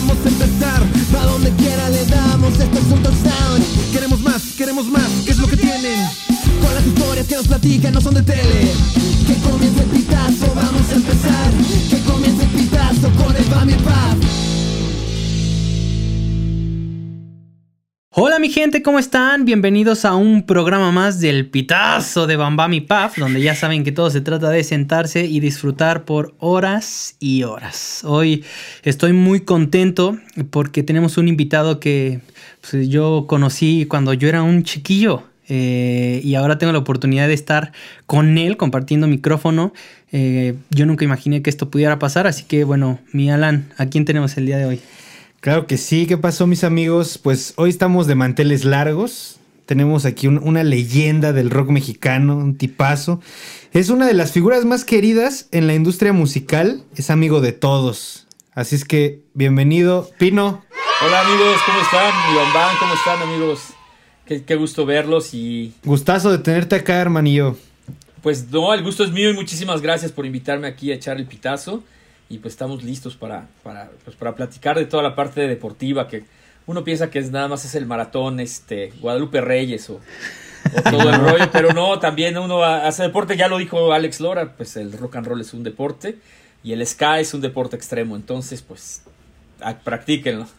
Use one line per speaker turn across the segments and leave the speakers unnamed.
vamos a empezar. A donde quiera le damos, esto es un touchdown. Queremos más, queremos más, ¿qué es lo que tienen? Con las historias que nos platican no son de tele. Que comience el pitazo, vamos a empezar. Que comience el pitazo con el Bami Pap.
Hola mi gente, ¿cómo están? Bienvenidos a un programa más del Pitazo de Bambami Puff, donde ya saben que todo se trata de sentarse y disfrutar por horas y horas. Hoy estoy muy contento porque tenemos un invitado que pues, yo conocí cuando yo era un chiquillo. eh, y ahora tengo la oportunidad de estar con él compartiendo micrófono. Eh, yo nunca imaginé que esto pudiera pasar, así que bueno, mi Alan, ¿a quién tenemos el día de hoy?
Claro que sí, ¿qué pasó mis amigos? Pues hoy estamos de manteles largos. Tenemos aquí un- una leyenda del rock mexicano, un tipazo. Es una de las figuras más queridas en la industria musical. Es amigo de todos. Así es que, bienvenido, Pino.
Hola amigos, ¿cómo están? Mi Bambán, ¿cómo están amigos? Qué, qué gusto verlos y
Gustazo de tenerte acá, hermanillo.
pues no, el gusto es mío y muchísimas gracias por invitarme aquí a echar el pitazo y pues estamos listos para, para, pues, para platicar de toda la parte deportiva que uno piensa que es nada más es el maratón este Guadalupe Reyes o, o todo el rollo, pero no, también uno hace deporte, ya lo dijo Alex Lora, pues el rock and roll es un deporte y el ska es un deporte extremo, entonces pues a- practíquenlo.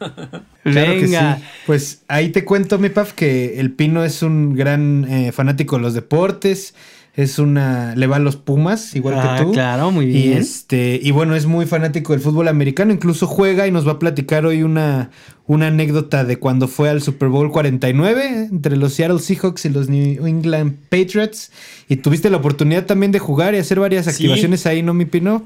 Claro que
Venga.
sí. Pues ahí te cuento, mi Paf, que el Pino es un gran eh, fanático de los deportes. Es una. Le va a los Pumas, igual
Ah,
que tú.
claro, muy
Y
bien.
este, y bueno, es muy fanático del fútbol americano. Incluso juega y nos va a platicar hoy una, una anécdota de cuando fue al Super Bowl 49 entre los Seattle Seahawks y los New England Patriots. Y tuviste la oportunidad también de jugar y hacer varias
Sí.
activaciones ahí, ¿no, mi Pino?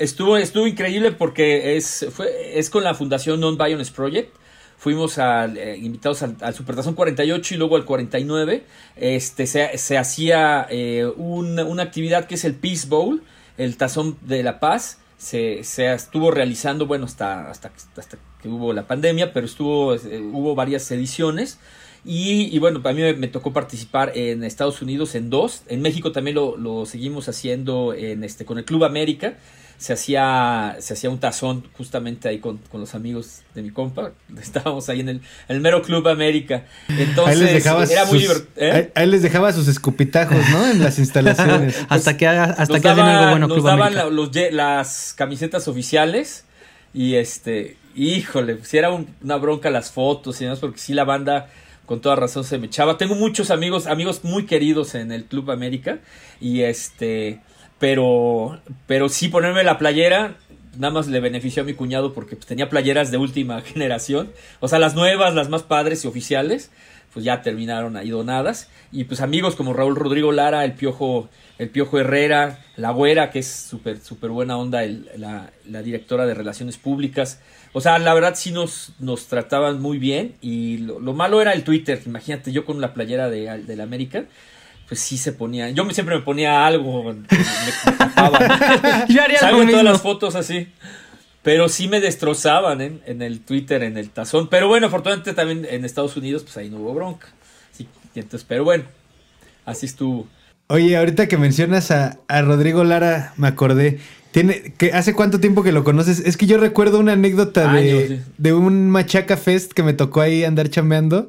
Estuvo, estuvo increíble porque es, fue, es con la fundación Non-Violence Project. Fuimos eh, invitados al, al Supertazón 48 y luego al 49. Este, se, se hacía eh, un- una actividad que es el Peace Bowl, el Tazón de la Paz. Se, se estuvo realizando, bueno, hasta, hasta, hasta que hubo la pandemia, pero estuvo, eh, hubo varias ediciones. Y, bueno, a mí me, me tocó participar en Estados Unidos en dos. En México también lo, lo seguimos haciendo en este, con el Club América. Se hacía, se hacía un tazón justamente ahí con, con los amigos de mi compa. Estábamos ahí en el, el mero Club América. Entonces,
ahí les dejaba
era muy
sus,
divertido.
ahí, ahí les dejaba sus escupitajos, ¿no? En las instalaciones.
hasta que hasta que hacen
daban,
algo bueno
nos
Club
daban la- los las camisetas oficiales y este, híjole, si era un- una bronca las fotos y demás, porque sí la banda con toda razón se me echaba. Tengo muchos amigos, amigos muy queridos en el Club América y este, pero, pero sí ponerme la playera. Nada más le benefició a mi cuñado porque pues, tenía playeras de última generación. O sea, las nuevas, las más padres y oficiales pues ya terminaron ahí donadas. Y pues amigos como Raúl Rodrigo Lara, el Piojo, el Piojo Herrera, la Güera, que es súper, súper buena onda, el- la, directora de Relaciones Públicas. O sea, la verdad sí nos, nos trataban muy bien. Y lo, lo malo era el Twitter. Imagínate, yo con la playera de, de la América. Pues sí se ponía. Yo me, siempre me ponía algo. Me, me tapaba.
Yo haría lo
Salgo en todas las fotos así. Pero sí me destrozaban ¿eh? en el Twitter, en el tazón. Pero bueno, afortunadamente también en Estados Unidos, pues ahí no hubo bronca. Sí, entonces, pero bueno, así estuvo.
Oye, ahorita que mencionas a, a Rodrigo Lara, me acordé. Tiene, que ¿Hace cuánto tiempo que lo conoces? Es que yo recuerdo una anécdota de,
sí.
de un Machaca Fest que me tocó ahí andar chambeando.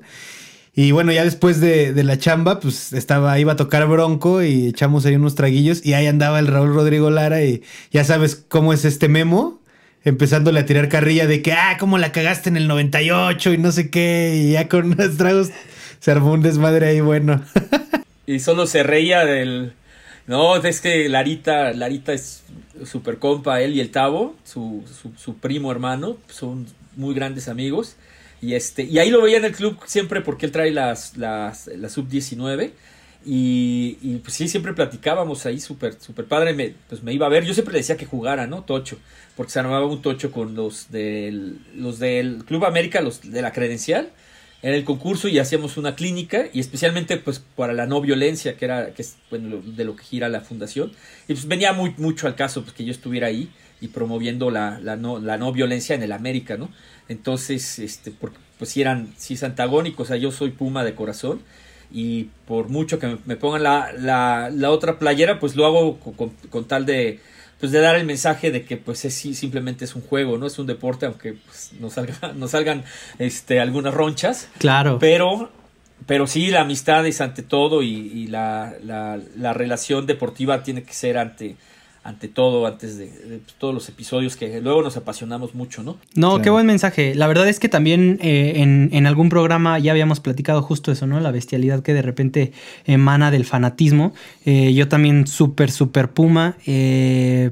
Y bueno, ya después de, de la chamba, pues estaba, iba a tocar Bronco y echamos ahí unos traguillos. Y ahí andaba el Raúl Rodrigo Lara y ya sabes cómo es este memo. Empezándole a tirar carrilla de que, ah, cómo la cagaste en el 98 y no sé qué. Y ya con unos tragos se armó un desmadre ahí bueno.
Y solo se reía del. No, es que Larita, Larita es super compa, él y el Tavo, su, su, su primo hermano, son muy grandes amigos. Y este, y ahí lo veía en el club siempre porque él trae las, las, la sub 19. Y, y, pues sí, siempre platicábamos ahí, súper super padre. Me, pues me iba a ver. Yo siempre le decía que jugara, ¿no? Tocho. Porque se armaba un tocho con los del, los del Club América, los de la credencial en el concurso y hacíamos una clínica y especialmente pues para la no violencia que era que es bueno, de lo que gira la fundación y pues venía muy mucho al caso pues que yo estuviera ahí y promoviendo la, la no la no violencia en el América no entonces este porque pues sí eran sí es antagónico o sea yo soy Puma de corazón y por mucho que me, pongan la, la, la otra playera pues lo hago con, con- con tal de pues de dar el mensaje de que pues es sí, simplemente es un juego, no es un deporte, aunque pues, nos, salga, nos salgan este, algunas ronchas.
Claro.
Pero, pero sí, la amistad es ante todo y, y la, la, la, relación deportiva tiene que ser ante, ante todo, antes de, de todos los episodios que luego nos apasionamos mucho, ¿no?
No,
Claro.
qué buen mensaje. La verdad es que también eh, en, en algún programa ya habíamos platicado justo eso, ¿no? La bestialidad que de repente emana del fanatismo. Eh, yo también súper, súper puma. eh,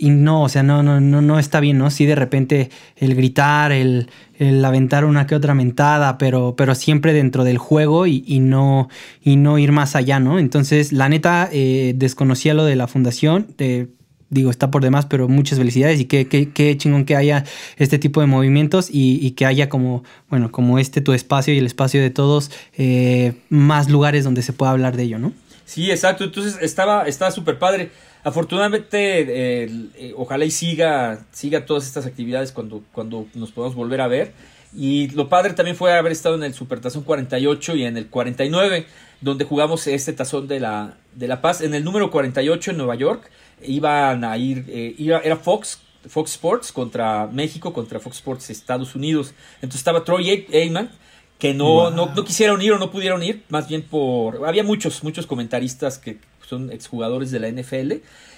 y no, o sea, no, no, no, no está bien, ¿no? Sí, de repente el gritar, el, el aventar una que otra mentada, pero, pero siempre dentro del juego y, y no, y no ir más allá, ¿no? Entonces, la neta, eh, desconocía lo de la fundación. eh, digo, está por demás, pero muchas felicidades y qué, qué, qué chingón que haya este tipo de movimientos y, y que haya como, bueno, como este tu espacio y el espacio de todos, eh, más lugares donde se pueda hablar de ello, ¿no?
Sí, exacto. Entonces estaba estaba súper padre. Afortunadamente, eh, eh, ojalá y siga, siga todas estas actividades cuando, cuando nos podamos volver a ver. Y lo padre también fue haber estado en el Supertazón 48 y en el 49, donde jugamos este tazón de la, de la Paz. En el número 48 en Nueva York iban a ir, eh, iba- era Fox, Fox Sports contra México, contra Fox Sports Estados Unidos. Entonces estaba Troy Aikman, que no, no, no quisieron ir o no pudieron ir, más bien por... Había muchos, muchos comentaristas que son exjugadores de la NFL,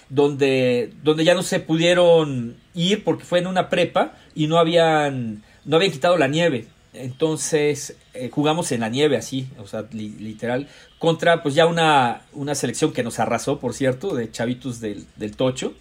donde, donde ya no se pudieron ir porque fue en una prepa y no habían, no habían quitado la nieve. Entonces eh, jugamos en la nieve así, o sea, li- literal, contra pues ya una, una selección que nos arrasó, por cierto, de chavitos del, del Tocho,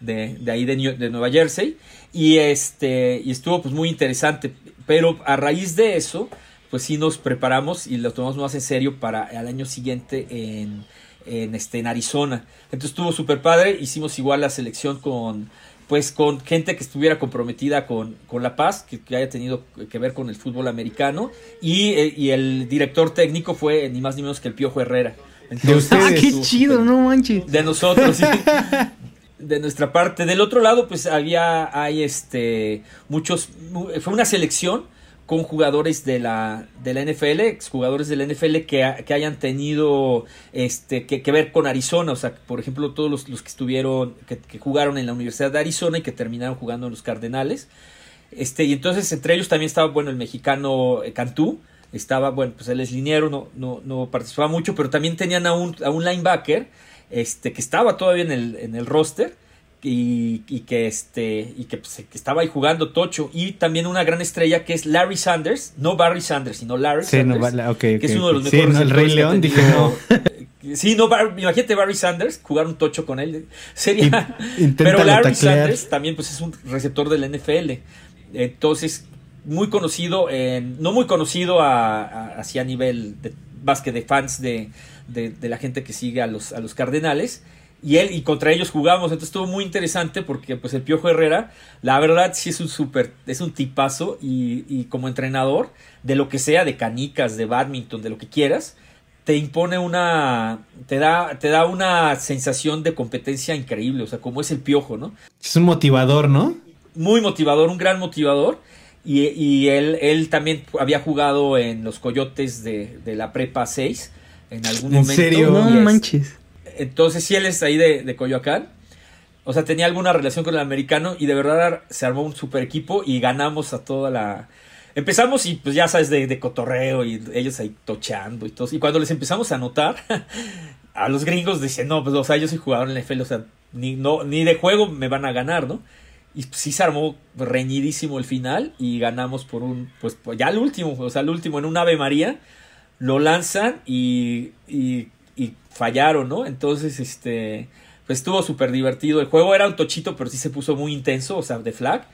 de, de ahí de, de Nueva Jersey, y, este, y estuvo pues muy interesante, pero a raíz de eso, pues sí nos preparamos y lo tomamos más en serio para el año siguiente en, en, este, en Arizona. Entonces estuvo súper padre, hicimos igual la selección con pues con gente que estuviera comprometida con, con la paz, que, que haya tenido que ver con el fútbol americano, y, eh, y el director técnico fue ni más ni menos que el Piojo Herrera. Entonces,
ustedes.
¡Ah, qué
estuvo
chido!
súper-
No manches.
de nosotros, sí. De nuestra parte. Del otro lado, pues había, hay este, muchos, mu- fue una selección con jugadores de la, de la NFL, exjugadores de la NFL que, que hayan tenido este, que, que ver con Arizona. O sea, por ejemplo, todos los, los que estuvieron, que, que jugaron en la Universidad de Arizona y que terminaron jugando en los Cardenales. Este, y entonces entre ellos también estaba, bueno, el mexicano eh, Cantú. Estaba, bueno, pues él es liniero, no, no, no participaba mucho, pero también tenían a un, a un linebacker, este, que estaba todavía en el, en el roster. Y, y que este y que, pues, que estaba ahí jugando Tocho y también una gran estrella que es Larry Sanders no Barry Sanders sino Larry
Sí, no,
Sanders que es uno de los
ok. Sí,
mejores
no, el Rey
que
León, dije,
tenido- Sí, no, Bar- imagínate Barry Sanders jugar un tocho con él. Sería.
In-
Pero Larry
taclear.
Sanders también pues, es un receptor del NFL. Entonces, muy conocido, en- no muy conocido a, a- así a nivel de básquet de fans de, de- de la gente que sigue a los, a los Cardenales. Y él, y contra ellos jugamos, entonces estuvo muy interesante porque pues el Piojo Herrera, la verdad sí es un súper, es un tipazo y, y como entrenador, de lo que sea, de canicas, de badminton, de lo que quieras, te impone una, te da, te da una sensación de competencia increíble, o sea, como es el Piojo, ¿no?
Es un motivador, ¿no?
muy motivador, un gran motivador. Y, y él, él también había jugado en los Coyotes de, de la Prepa 6 en algún
¿En
momento.
serio?
No manches.
Entonces, sí, él es ahí de, de Coyoacán. O sea, tenía alguna relación con el americano y de verdad se armó un super equipo y ganamos a toda la... Empezamos y pues ya sabes, de, de cotorreo y ellos ahí tocheando y todo. Y cuando les empezamos a notar, a los gringos dicen, no, pues o sea, yo soy jugador en la NFL, o sea, ni, no, ni de juego me van a ganar, ¿no? Y pues, sí se armó reñidísimo el final y ganamos por un, pues ya el último, o sea, el último en un Ave María, lo lanzan y, y fallaron, ¿no? Entonces, este, pues estuvo súper divertido. El juego era un tochito, pero sí se puso muy intenso, o sea, de flag.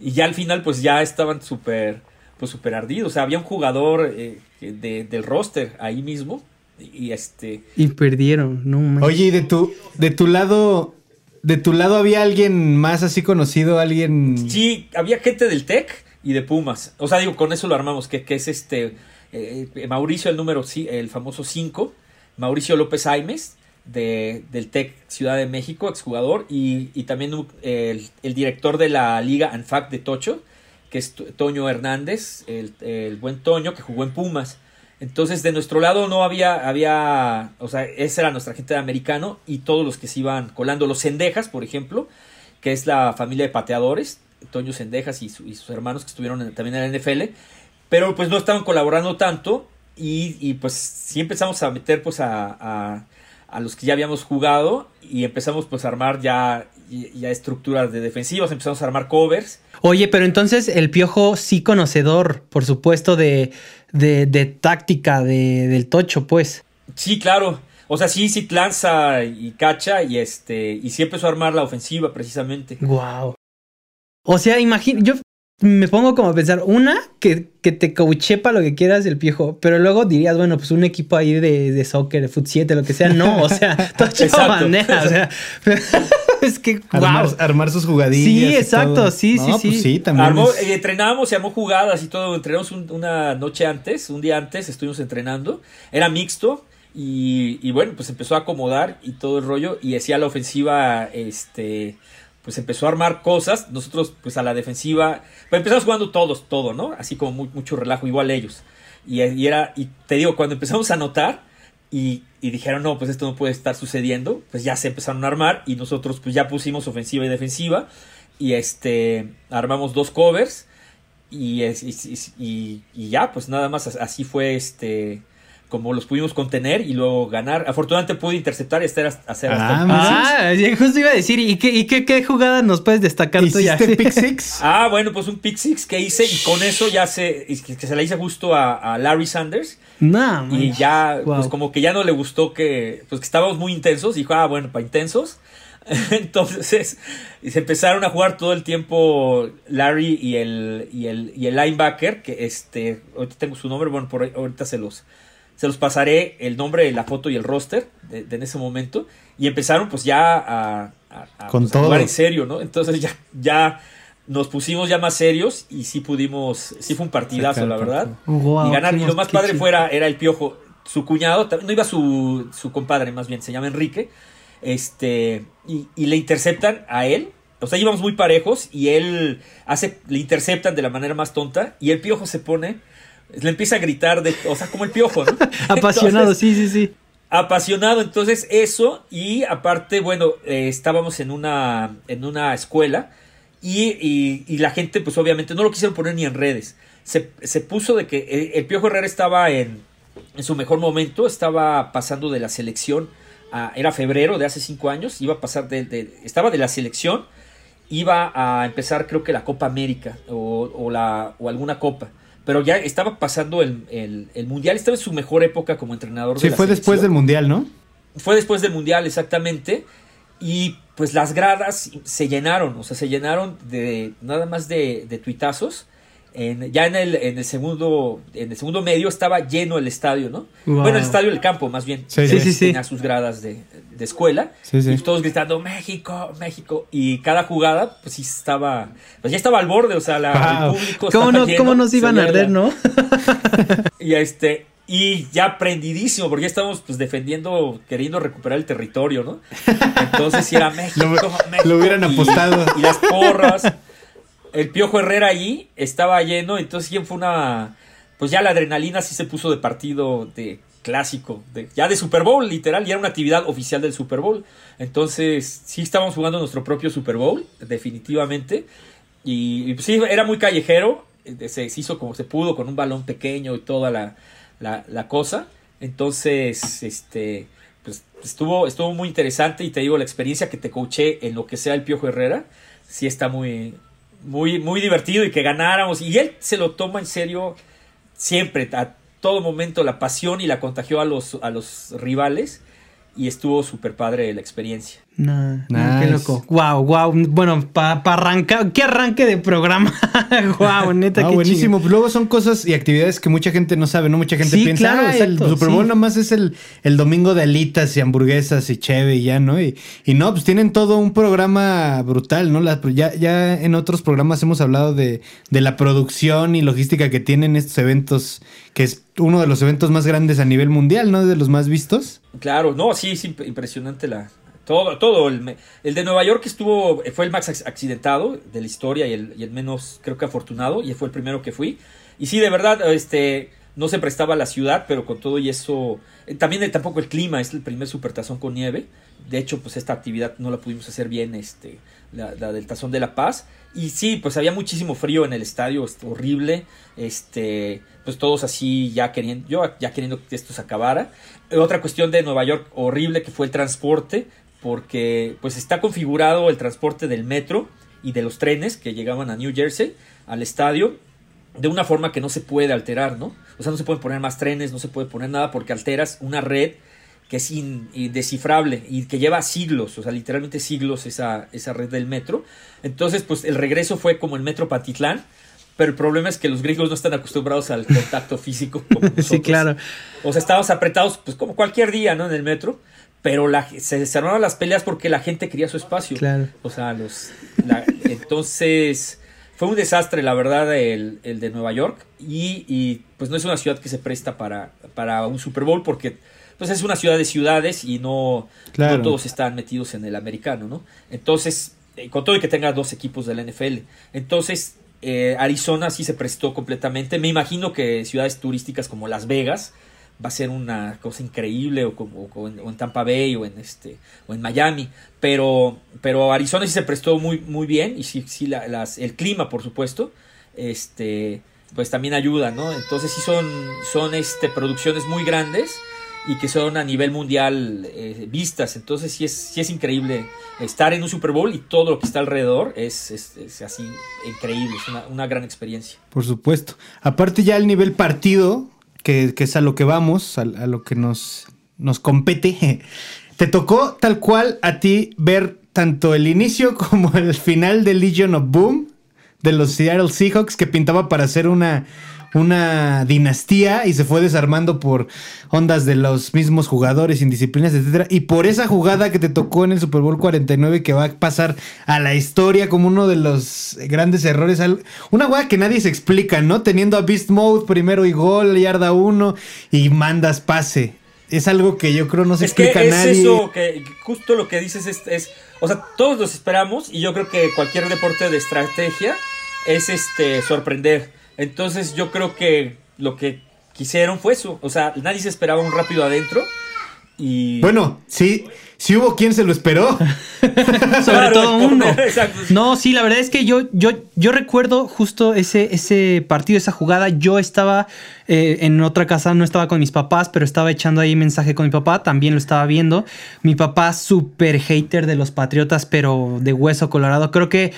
Y ya al final, pues ya estaban súper, pues súper ardidos. O sea, había un jugador eh, de- del roster ahí mismo. Y este,
Y perdieron, no.
Oye, y de tu, de tu lado, de tu lado había alguien más así conocido, alguien.
Sí, había gente del TEC y de Pumas. O sea, digo, con eso lo armamos, que, que es este eh, Mauricio, el número, el famoso 5, Mauricio López Aimes, de, del TEC Ciudad de México, exjugador, y, y también el, el director de la Liga ANFAC de Tocho, que es To- Toño Hernández, el, el buen Toño, que jugó en Pumas. Entonces, de nuestro lado no había, había, o sea, esa era nuestra gente de americano y todos los que se iban colando, los Cendejas, por ejemplo, que es la familia de pateadores, Toño Cendejas y, su- y sus hermanos que estuvieron en- también en la NFL, pero pues no estaban colaborando tanto y, y, pues sí empezamos a meter pues a, a, a los que ya habíamos jugado y empezamos pues a armar ya, ya estructuras de defensivas, empezamos a armar covers.
Oye, pero entonces el piojo sí conocedor, por supuesto, de, de, de táctica de, del tocho, pues.
Sí, claro. O sea, sí, sí lanza y cacha y este y sí empezó a armar la ofensiva precisamente.
Wow. O sea, imagina, yo me pongo como a pensar, una, que, que te coache para lo que quieras el piojo, pero luego dirías, bueno, pues un equipo ahí de, de soccer, de fut 7, lo que sea, no, o sea, tocho
Exacto.
bandera, o sea, es que,
Armar,
wow.
armar sus jugadillas.
Sí,
y
exacto,
todo.
sí, sí,
No,
sí.
Pues sí, también.
Armó,
es-
eh, entrenábamos y armó jugadas y todo. Entrenamos un- una noche antes, un día antes, estuvimos entrenando. Era mixto y, y bueno, pues empezó a acomodar y todo el rollo. Y hacía la ofensiva, este, pues empezó a armar cosas. Nosotros, pues a la defensiva, pues empezamos jugando todos, todo, ¿no? Así como mucho relajo, igual ellos. Y, era, y te digo, cuando empezamos a anotar y, y dijeron, no, pues esto no puede estar sucediendo, pues ya se empezaron a armar y nosotros pues ya pusimos ofensiva y defensiva y este, armamos dos covers y, y, ya, pues nada más as- así fue este como los pudimos contener y luego ganar. Afortunadamente pude interceptar y hacer hasta, hacer hasta
Ah,
el.
Ah, justo iba a decir, ¿y qué, y qué, qué jugada nos puedes destacar tú ya?
¿Hiciste pick six?
Ah, bueno, pues un pick six que hice y con eso ya se, que que se la hice justo a, a Larry Sanders.
No,
Y ya,
Wow.
pues como que ya no le gustó que, pues que estábamos muy intensos. Dijo, ah, bueno, para intensos. Entonces, y se empezaron a jugar todo el tiempo Larry y el, y el, y el linebacker, que este, ahorita tengo su nombre, bueno, por ahorita se los, se los pasaré el nombre, la foto y el roster de, de en ese momento. Y empezaron pues ya a, a- a,
Con
pues, a jugar en serio, ¿no? Entonces ya, ya nos pusimos ya más serios y sí pudimos, sí fue un partidazo, la verdad.
Wow,
y ganar. Y lo más padre fuera era el piojo. Su cuñado, no iba su, su compadre, más bien, se llama Enrique. Este, y, y le interceptan a él. O sea, íbamos muy parejos y él hace, le interceptan de la manera más tonta. Y el piojo se pone, le empieza a gritar, de, o sea, como el piojo, ¿no?
Apasionado,
Entonces,
sí, sí, sí.
apasionado entonces eso y aparte bueno eh, estábamos en una en una escuela y, y- y la gente pues obviamente no lo quisieron poner ni en redes se, se puso de que eh, el Piojo Herrera estaba en, en su mejor momento estaba pasando de la selección a- era febrero de hace cinco años iba a pasar de, de- estaba de la selección iba a empezar creo que la Copa América o, o la o alguna copa pero ya estaba pasando el, el- el mundial estaba en su mejor época como entrenador de
Sí, fue después del mundial, ¿no?
Fue después del Mundial, exactamente. Y pues las gradas se llenaron, o sea, se llenaron de nada más de, de tuitazos. En- ya en el, en el segundo en el segundo medio estaba lleno el estadio, ¿no?
Wow.
Bueno, el estadio del campo, más bien.
Sí,
sí, sí.
Tenía sus gradas de, de escuela.
Sí, sí.
Y todos gritando México, México. Y cada jugada, pues sí estaba, pues ya estaba al borde, o sea, la,
Wow.
el público
¿Cómo, no,
lleno,
¿Cómo nos iban a arder,
la-
no?
y este y ya prendidísimo porque ya estábamos pues defendiendo queriendo recuperar el territorio no entonces si era México,
Lo-
México,
lo hubieran
y-
apostado.
y las porras el piojo Herrera allí estaba lleno entonces sí fue una pues ya la adrenalina sí se puso de partido de clásico ya de Super Bowl literal ya era una actividad oficial del Super Bowl entonces sí estábamos jugando nuestro propio Super Bowl definitivamente y, y, pues, sí, era muy callejero. eh, Se hizo como se pudo, con un balón pequeño y toda la, la, la cosa. Entonces, este, pues estuvo, estuvo muy interesante. Y te digo, la experiencia que te coaché en lo que sea el Piojo Herrera, sí está muy, muy, muy divertido y que ganáramos. Y él se lo toma en serio siempre, a todo momento, la pasión y la contagió a los, a los rivales. Y estuvo súper padre la experiencia.
No, no, qué loco. Wow, wow. Bueno, para arrancar, qué arranque de programa. wow, neta,
Ah,
qué
buenísimo. Pues luego son cosas y actividades que mucha gente no sabe, ¿no? Mucha gente
Sí,
piensa,
claro,
ah, el
exacto,
Super Bowl
sí.
nomás es el, el domingo de alitas y hamburguesas y cheve y ya, ¿no? Y, y no, pues tienen todo un programa brutal, ¿no? La- ya, ya en otros programas hemos hablado de, de la producción y logística que tienen estos eventos, que es uno de los eventos más grandes a nivel mundial, ¿no? De los más vistos.
Claro, no, sí, es imp- impresionante la todo, todo el, el de Nueva York estuvo fue el más ac- accidentado de la historia y el, y el menos creo que afortunado y fue el primero que fui y sí de verdad este no se prestaba la ciudad, pero con todo y eso, eh, también tampoco el clima, es el primer supertazón con nieve. De hecho, pues esta actividad no la pudimos hacer bien, este, la, la del tazón de La Paz. Y sí, pues había muchísimo frío en el estadio, es horrible. Este, pues todos así ya queriendo, yo ya queriendo que esto se acabara. Otra cuestión de Nueva York horrible que fue el transporte, porque pues está configurado el transporte del metro y de los trenes que llegaban a New Jersey al estadio de una forma que no se puede alterar, ¿no? O sea, no se pueden poner más trenes, no se puede poner nada porque alteras una red que es indescifrable y que lleva siglos, o sea, literalmente siglos esa, esa red del metro. Entonces, pues el regreso fue como el metro Patitlán, pero el problema es que los gringos no están acostumbrados al contacto físico como nosotros.
Sí, claro.
O sea, estábamos apretados, pues como cualquier día, ¿no? En el metro, pero la, se desarmaron las peleas porque la gente quería su espacio.
Claro.
O sea, los... la- entonces... Fue un desastre, la verdad, el, el de Nueva York. Y, y, pues no es una ciudad que se presta para, para un Super Bowl porque pues es una ciudad de ciudades y no,
Claro.
no todos están metidos en el americano, ¿no? Entonces, eh, con todo y que tenga dos equipos de la NFL. Entonces, eh, Arizona sí se prestó completamente. Me imagino que ciudades turísticas como Las Vegas va a ser una cosa increíble o como en, Tampa Bay o en este o en Miami. Pero pero Arizona sí se prestó muy muy bien y sí sí la- las, el clima por supuesto este pues también ayuda no entonces sí son son este producciones muy grandes y que son a nivel mundial eh, vistas. Entonces sí es sí es increíble estar en un Super Bowl y todo lo que está alrededor es, es así increíble es una, una gran experiencia.
Por supuesto. Aparte ya el nivel partido, que, es a lo que vamos, a, a lo que nos, nos compete, te tocó tal cual a ti ver tanto el inicio como el final de Legion of Boom de los Seattle Seahawks que pintaba para ser una, una dinastía y se fue desarmando por ondas de los mismos jugadores, indisciplinas, etcétera. Y por esa jugada que te tocó en el Super Bowl 49 que va a pasar a la historia como uno de los grandes errores. Una jugada que nadie se explica, ¿no? Teniendo a Beast Mode primero y gol, yarda uno y mandas pase. Es algo que yo creo no se
es que
explica
es
a nadie.
eso, que justo lo que dices es, es, o sea, todos los esperamos y yo creo que cualquier deporte de estrategia es este sorprender. Entonces yo creo que lo que quisieron fue eso, o sea, nadie se esperaba un rápido adentro y
Bueno, sí, sí hubo quien se lo esperó.
Sobre
Claro,
todo uno. No, sí, la verdad es que yo, yo, yo recuerdo justo ese, ese partido, esa jugada. Yo estaba eh, en otra casa, no estaba con mis papás, pero estaba echando ahí mensaje con mi papá, también lo estaba viendo. Mi papá, súper hater de los Patriotas, pero de hueso colorado. Creo que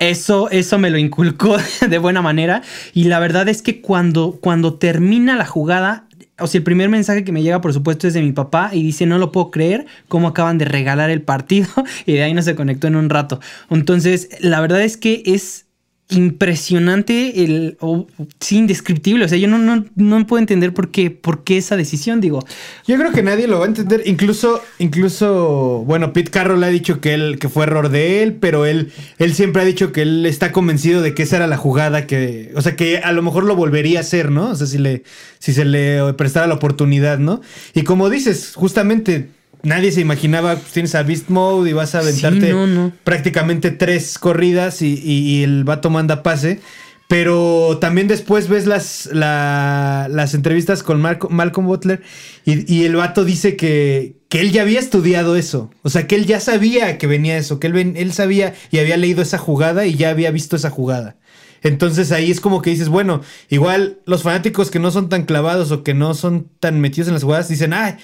eso, eso me lo inculcó de buena manera. Y la verdad es que cuando, cuando termina la jugada, o sea, el primer mensaje que me llega, por supuesto, es de mi papá y dice, no lo puedo creer, cómo acaban de regalar el partido y de ahí no se conectó en un rato. Entonces, la verdad es que es impresionante, el, o, sí, indescriptible. O sea, yo no, no, no puedo entender por qué, por qué esa decisión, digo.
Yo creo que nadie lo va a entender. Incluso, incluso, bueno, Pete Carroll ha dicho que él, que fue error de él, pero él, él siempre ha dicho que él está convencido de que esa era la jugada que, o sea, que a lo mejor lo volvería a hacer, ¿no? O sea, si le, si se le prestara la oportunidad, ¿no? Y como dices, justamente nadie se imaginaba, pues, tienes a Beast Mode y vas a
Sí,
aventarte
no, no.
prácticamente tres corridas y, y- y el vato manda pase. Pero también después ves las, la- las entrevistas con Marco- Malcolm Butler y, y el vato dice que, que él ya había estudiado eso. O sea, que él ya sabía que venía eso, que él, ven- él sabía y había leído esa jugada y ya había visto esa jugada. Entonces ahí es como que dices, bueno, igual los fanáticos que no son tan clavados o que no son tan metidos en las jugadas dicen, ay,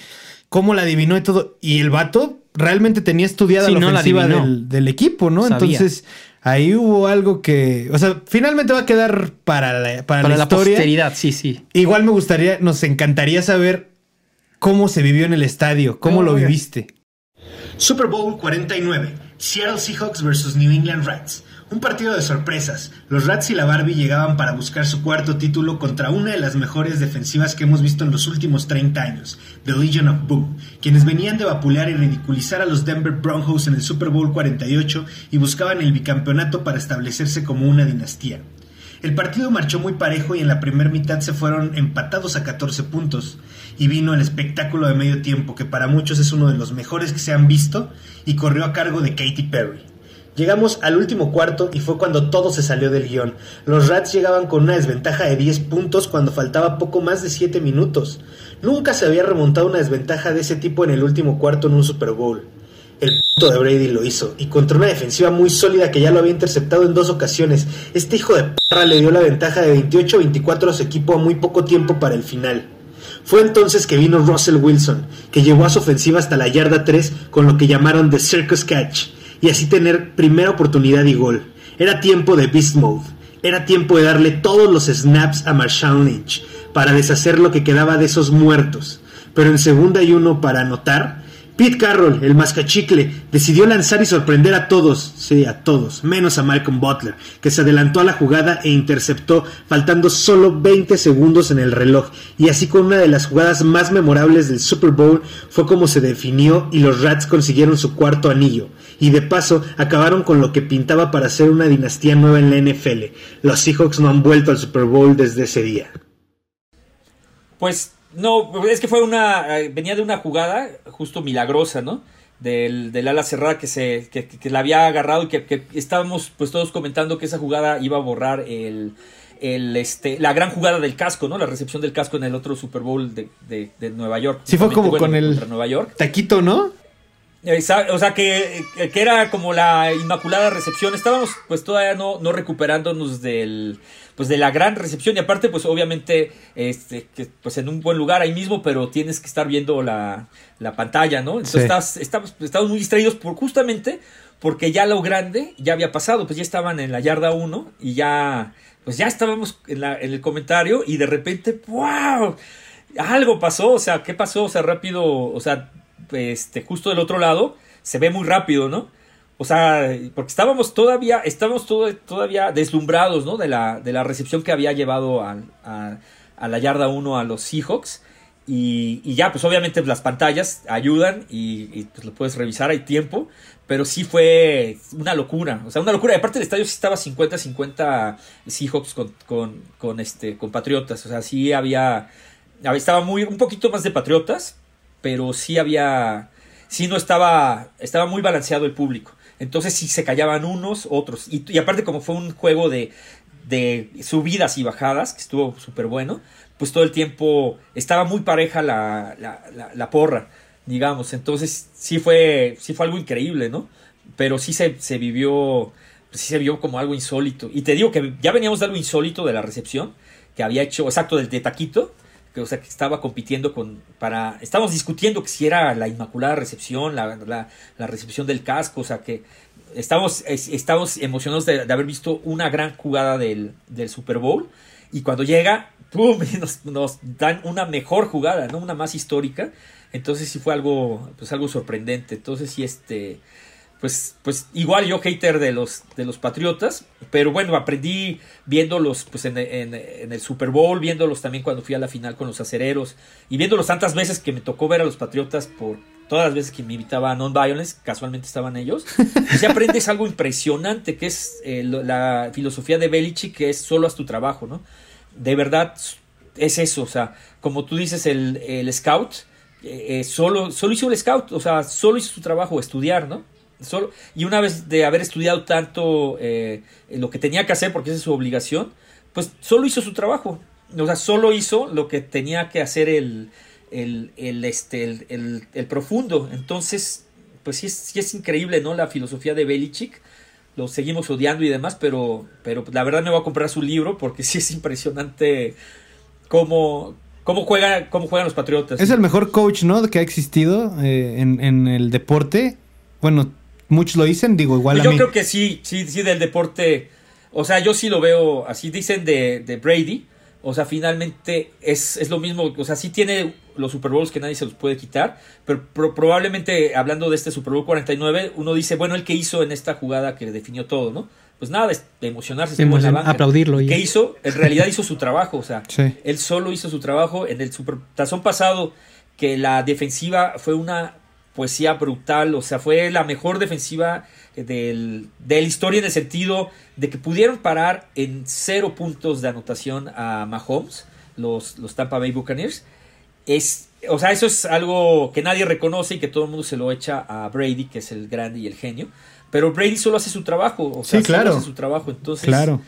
¿cómo la adivinó y todo? Y el vato realmente tenía estudiada
Sí,
la
no la
ofensiva del, del equipo, ¿no?
Sabía.
Entonces ahí hubo algo que, o sea, finalmente va a quedar para la, para
Para
la
la
historia.
posteridad, sí, sí.
Igual me gustaría, nos encantaría saber cómo se vivió en el estadio, cómo lo viviste.
Super Bowl 49, Seattle Seahawks vs New England Rats. Un partido de sorpresas. Los Rats y la Barbie llegaban para buscar su cuarto título contra una de las mejores defensivas que hemos visto en los últimos 30 años, The Legion of Boom, quienes venían de vapulear y ridiculizar a los Denver Broncos en el Super Bowl 48 y buscaban el bicampeonato para establecerse como una dinastía. El partido marchó muy parejo y en la primera mitad se fueron empatados a 14 puntos y vino el espectáculo de medio tiempo que para muchos es uno de los mejores que se han visto y corrió a cargo de Katy Perry.
Llegamos al último cuarto y fue cuando todo se salió del guion. Los Rats llegaban con una desventaja de 10 puntos cuando faltaba poco más de 7 minutos. Nunca se había remontado una desventaja de ese tipo en el último cuarto en un Super Bowl. El puto de Brady lo hizo, y contra una defensiva muy sólida que ya lo había interceptado en dos ocasiones, este hijo de perra le dio la ventaja de 28-24 a su equipo a muy poco tiempo para el final. Fue entonces que vino Russell Wilson, que llevó a su ofensiva hasta la yarda 3 con lo que llamaron The Circus Catch, y así tener primera oportunidad y gol. Era tiempo de Beast Mode. Era tiempo de darle todos los snaps a Marshawn Lynch para deshacer lo que quedaba de esos muertos. Pero en segunda y uno para anotar, Pete Carroll, el mascachicle, decidió lanzar y sorprender a todos, sí, a todos, menos a Malcolm Butler, que se adelantó a la jugada e interceptó, faltando solo 20 segundos en el reloj. Y así con una de las jugadas más memorables del Super Bowl fue como se definió y los Rats consiguieron su cuarto anillo. Y de paso acabaron con lo que pintaba para ser una dinastía nueva en la NFL. Los Seahawks no han vuelto al Super Bowl desde ese día.
Pues no, es que fue una. eh, Venía de una jugada justo milagrosa, ¿no? Del, del ala cerrada que se que, que la había agarrado y que, que estábamos pues todos comentando que esa jugada iba a borrar el, el este la gran jugada del casco, ¿no? La recepción del casco en el otro Super Bowl de, de, de Nueva York.
Sí, fue como con el-
Nueva York.
Taquito, ¿no?
O sea, que, que era como la inmaculada recepción. Estábamos pues todavía no, no recuperándonos del pues de la gran recepción y aparte pues obviamente este que pues en un buen lugar ahí mismo, pero tienes que estar viendo la, la pantalla, ¿no? Entonces
Sí.
estás- estamos, estamos muy distraídos por justamente porque ya lo grande ya había pasado, pues ya estaban en la yarda 1 y ya pues ya estábamos en, la- en el comentario y de repente ¡wow! Algo pasó, o sea, ¿qué pasó? O sea, rápido, o sea, este, justo del otro lado, se ve muy rápido, ¿no? O sea, porque estábamos todavía, estábamos todo- todavía deslumbrados, ¿no? De la, de la recepción que había llevado a, a- la yarda 1 a los Seahawks. Y, ya, pues obviamente las pantallas ayudan y, pues lo puedes revisar, hay tiempo. Pero sí fue una locura, o sea, una locura. Y aparte el estadio sí estaba 50-50 Seahawks con, con, con, este, con Patriotas. O sea, sí había, había- estaba muy, un poquito más de Patriotas, pero sí había, sí no estaba, estaba muy balanceado el público. Entonces sí se callaban unos, otros. Y, aparte como fue un juego de, de subidas y bajadas, que estuvo súper bueno, pues todo el tiempo estaba muy pareja la, la, la- porra, digamos. Entonces sí fue, sí fue algo increíble, ¿no? Pero sí se, se vivió, sí se vio como algo insólito. Y te digo que ya veníamos de algo insólito de la recepción, que había hecho, exacto, del de Taquito, que, o sea, que estaba compitiendo con, para, estábamos discutiendo que si era la inmaculada recepción, la, la, recepción del casco, o sea, que estamos, es- estamos emocionados de, haber visto una gran jugada del, del Super Bowl, y cuando llega, ¡pum! nos dan una mejor jugada, ¿no? Una más histórica, entonces sí fue algo, pues algo sorprendente, entonces sí, este, pues, pues igual yo hater de los, de los Patriotas, pero bueno, aprendí viéndolos pues en, el Super Bowl, viéndolos también cuando fui a la final con los acereros y viéndolos tantas veces que me tocó ver a los Patriotas por todas las veces que me invitaba a Non-Violence, casualmente estaban ellos, pues ya aprendes algo impresionante que es eh, la filosofía de Belichick, que es solo haz tu trabajo, ¿no? De verdad es eso, o sea, como tú dices, el, el scout, eh, eh, solo, solo hizo el scout, o sea, solo hizo su trabajo, estudiar, ¿no? Solo, y una vez de haber estudiado tanto eh, lo que tenía que hacer, porque esa es su obligación, pues solo hizo su trabajo. O sea, solo hizo lo que tenía que hacer el, el, el, este, el, el- profundo. Entonces, pues sí es, sí es increíble, ¿no? La filosofía de Belichick. Lo seguimos odiando y demás, pero, pero la verdad me voy a comprar su libro porque sí es impresionante cómo, cómo, juega, cómo juegan los Patriotas.
Es el mejor coach, ¿no? Que ha existido eh, en, en el deporte. Bueno, muchos lo dicen, digo, igual a
Yo
mí.
creo que sí, sí, sí, del deporte. O sea, yo sí lo veo así. Dicen de, de Brady. O sea, finalmente es, es lo mismo. O sea, sí tiene los Super Bowls que nadie se los puede quitar. Pero pro- probablemente, hablando de este Super Bowl 49, uno dice, bueno, el que hizo en esta jugada que definió todo, ¿no? Pues nada, de, de emocionarse. estuvo en la
Emocion-
banca.
aplaudirlo
¿Qué hizo? En realidad hizo su trabajo. O sea,
Sí.
él solo hizo su trabajo en el Super Tazón pasado, que la defensiva fue una poesía brutal, o sea, fue la mejor defensiva del, de la historia en el sentido de que pudieron parar en cero puntos de anotación a Mahomes, los, los Tampa Bay Buccaneers. Es, o sea, eso es algo que nadie reconoce y que todo el mundo se lo echa a Brady, que es el grande y el genio. Pero Brady solo hace su trabajo, o sea,
Sí, claro.
solo hace su trabajo. Entonces,
Claro.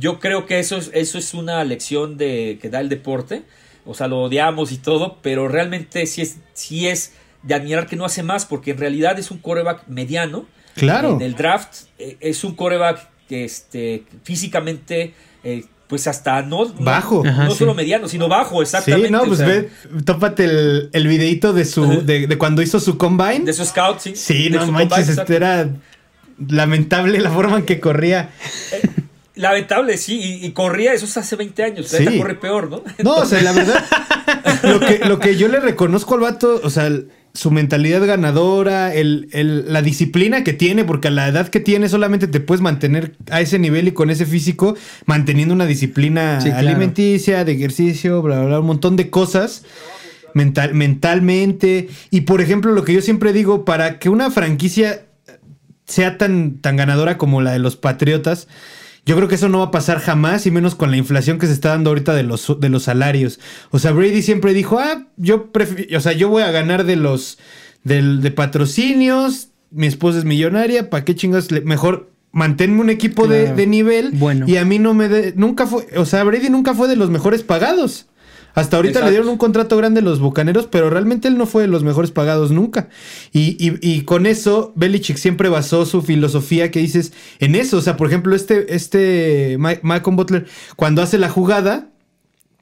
yo creo que eso es, eso es una lección de, que da el deporte. O sea, lo odiamos y todo, pero realmente sí es, sí es de admirar que no hace más, porque en realidad es un coreback mediano.
Claro.
En el draft eh, es un coreback que este, físicamente, eh, pues hasta no,
Bajo.
no,
Ajá, sí.
solo mediano, sino bajo, exactamente.
Sí, no,
o
pues
sea,
ve, tópate el, el videito de su, de, de cuando hizo su combine.
De su scout, sí.
sí,
De
no manches,
combine,
este era lamentable la forma en que corría.
Lamentable, sí, y, y corría, eso es hace 20 años,
Sí.
ahorita corre peor, ¿no?
No, o sea, la verdad, lo que, lo que yo le reconozco al vato, o sea, el- su mentalidad ganadora, el, el- la disciplina que tiene, porque a la edad que tiene solamente te puedes mantener a ese nivel y con ese físico, manteniendo una disciplina
Sí, claro.
alimenticia, de ejercicio, bla, bla, bla, un montón de cosas. Mental, mentalmente. Y por ejemplo, lo que yo siempre digo, para que una franquicia sea tan, tan ganadora como la de los Patriotas, yo creo que eso no va a pasar jamás, y menos con la inflación que se está dando ahorita de los, de los salarios. O sea, Brady siempre dijo, ah, yo prefi- o sea, yo voy a ganar de los del, de patrocinios, mi esposa es millonaria, ¿para qué chingas? mejor manténme un equipo de, de nivel.
Bueno.
Y a mí no me de- nunca fue, o sea, Brady nunca fue de los mejores pagados. Hasta ahorita
Exacto.
le dieron un contrato grande a los bucaneros, pero realmente él no fue de los mejores pagados nunca. Y, y- y con eso, Belichick siempre basó su filosofía que dices en eso. O sea, por ejemplo, este, este Ma- Malcolm Butler, cuando hace la jugada,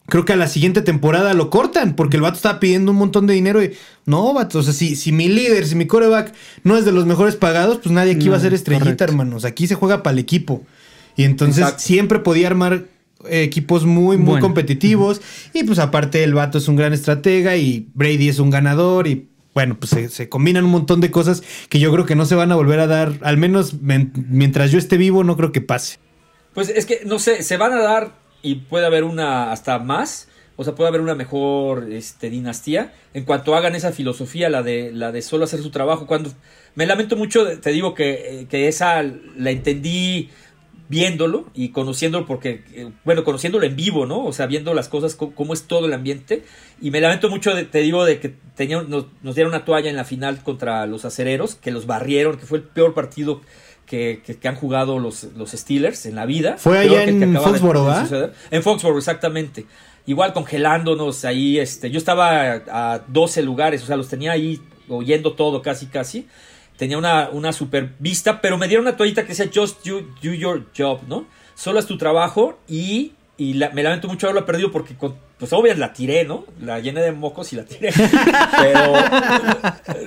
creo que a la siguiente temporada lo cortan porque el vato estaba pidiendo un montón de dinero y no, vato, o sea, si, si mi líder, si mi coreback no es de los mejores pagados, pues nadie aquí
No,
va a ser estrellita,
correcto.
hermanos. Aquí se juega para el equipo. Y entonces
Exacto.
siempre podía armar equipos muy, muy
Bueno.
competitivos. Y pues aparte el vato es un gran estratega y Brady es un ganador y bueno, pues se, se combinan un montón de cosas que yo creo que no se van a volver a dar, al menos men- mientras yo esté vivo, no creo que pase.
Pues es que, no sé, se van a dar y puede haber una hasta más. O sea, puede haber una mejor este, dinastía en cuanto hagan esa filosofía, la de, la de solo hacer su trabajo. Cuando me lamento mucho, te digo que, eh, que esa la entendí viéndolo y conociéndolo porque, eh, bueno, conociéndolo en vivo, ¿no? O sea, viendo las cosas, co- cómo, es todo el ambiente. Y me lamento mucho, de- te digo, de que tenía, nos, nos dieron una toalla en la final contra los acereros, que los barrieron, que fue el peor partido que, que- que han jugado los, los Steelers en la vida.
Fue allá en
acaba de-
Foxboro,
de
¿va?
suceder. En Foxboro, exactamente. Igual congelándonos ahí, este, yo estaba a, a 12 lugares, o sea, los tenía ahí oyendo todo casi casi. Tenía una, una super vista, pero me dieron una toallita que decía Just do, do your job, ¿no? Solo haz tu trabajo y, y la- me lamento mucho haberlo perdido porque, con- pues obvio, la tiré, ¿no? La llené de mocos y la tiré. Pero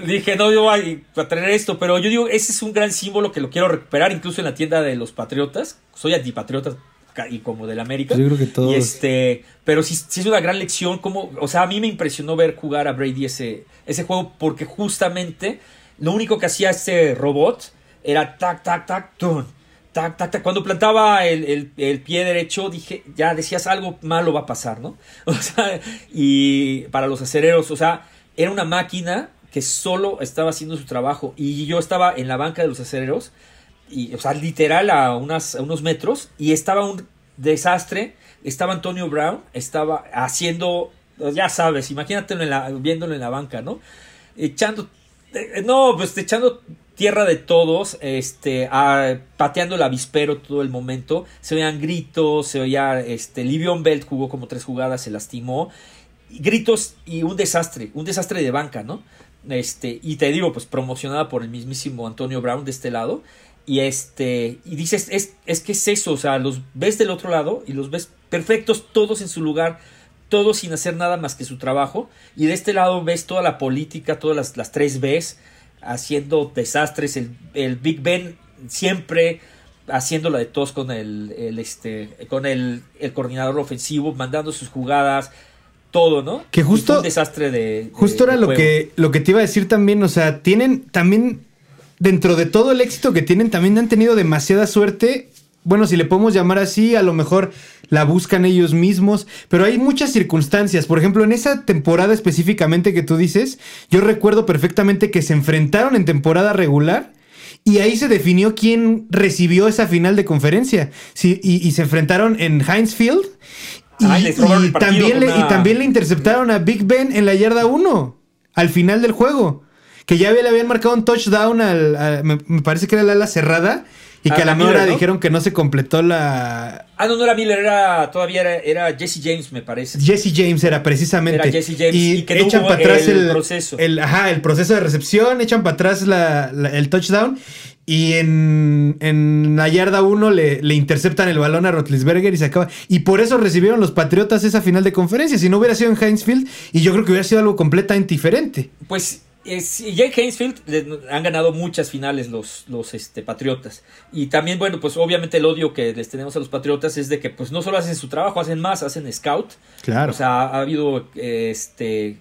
dije, no, yo voy a traer esto, pero yo digo, ese es un gran símbolo que lo quiero recuperar incluso en la tienda de los Patriotas. Soy antipatriotas ca- y como del América.
Pues yo creo que todos.
Y este, pero sí, sí es una gran lección. Como, o sea, a mí me impresionó ver jugar a Brady ese, ese juego porque justamente lo único que hacía este robot era tac, tac, tac, tun, tac, tac, tac. Cuando plantaba el, el- el pie derecho, dije, ya decías algo malo va a pasar, ¿no? O sea, y para los acereros, o sea, era una máquina que solo estaba haciendo su trabajo. Y yo estaba en la banca de los acereros y, o sea, literal a, unas, a unos metros, y estaba un desastre. Estaba Antonio Brown, estaba haciendo, ya sabes, imagínatelo en la, viéndolo en la banca, ¿no? Echando, no, pues echando tierra de todos, este, pateando el avispero todo el momento. Se oían gritos, se oía, este, Livion Belt jugó como tres jugadas, se lastimó. Gritos y un desastre, un desastre de banca, ¿no? Este, y te digo, pues promocionada por el mismísimo Antonio Brown de este lado. Y este, y dices, es, es que es eso, o sea, los ves del otro lado y los ves perfectos, todos en su lugar, todos sin hacer nada más que su trabajo. Y de este lado ves toda la política, todas las, las tres Bs, haciendo desastres, el, el Big Ben siempre haciéndola de todos con el, el, este, con el, el coordinador ofensivo, mandando sus jugadas, todo, ¿no?
Que justo-
fue un desastre de.
Justo
de-
era
de
lo que, lo que te iba a decir también, o sea, tienen también, dentro de todo el éxito que tienen, también han tenido demasiada suerte. Bueno, si le podemos llamar así, a lo mejor la buscan ellos mismos, pero hay muchas circunstancias. Por ejemplo, en esa temporada específicamente que tú dices, yo recuerdo perfectamente que se enfrentaron en temporada regular y ahí se definió quién recibió esa final de conferencia. Sí, y, y se enfrentaron en Heinz Field Y,
Ay,
y también le, y también le interceptaron a Big Ben en la yarda 1, al final del juego. Que ya le habían marcado un touchdown al. a- me, me parece que era la ala cerrada. Y que
A-
a la
Miller,
hora
¿no?
dijeron que no se completó la.
Ah, no, no era Miller, era todavía era, era Jesse James, me parece.
Jesse James era precisamente.
Era Jesse James,
Y,
y que no
echan para atrás
el
el,
proceso.
el- ajá, el proceso de recepción, echan para atrás la- la- el touchdown. Y en, en la yarda 1 le, le interceptan el balón a Rotlisberger y se acaba. Y por eso recibieron los Patriotas esa final de conferencia. Si no hubiera sido en Heinz Field, y yo creo que hubiera sido algo completamente diferente.
Pues es, Jake Hainsfield le- han ganado muchas finales los, los este, Patriotas. Y también, bueno, pues obviamente el odio que les tenemos a los Patriotas es de que pues no solo hacen su trabajo, hacen más, hacen scout.
Claro.
O sea, ha habido eh, este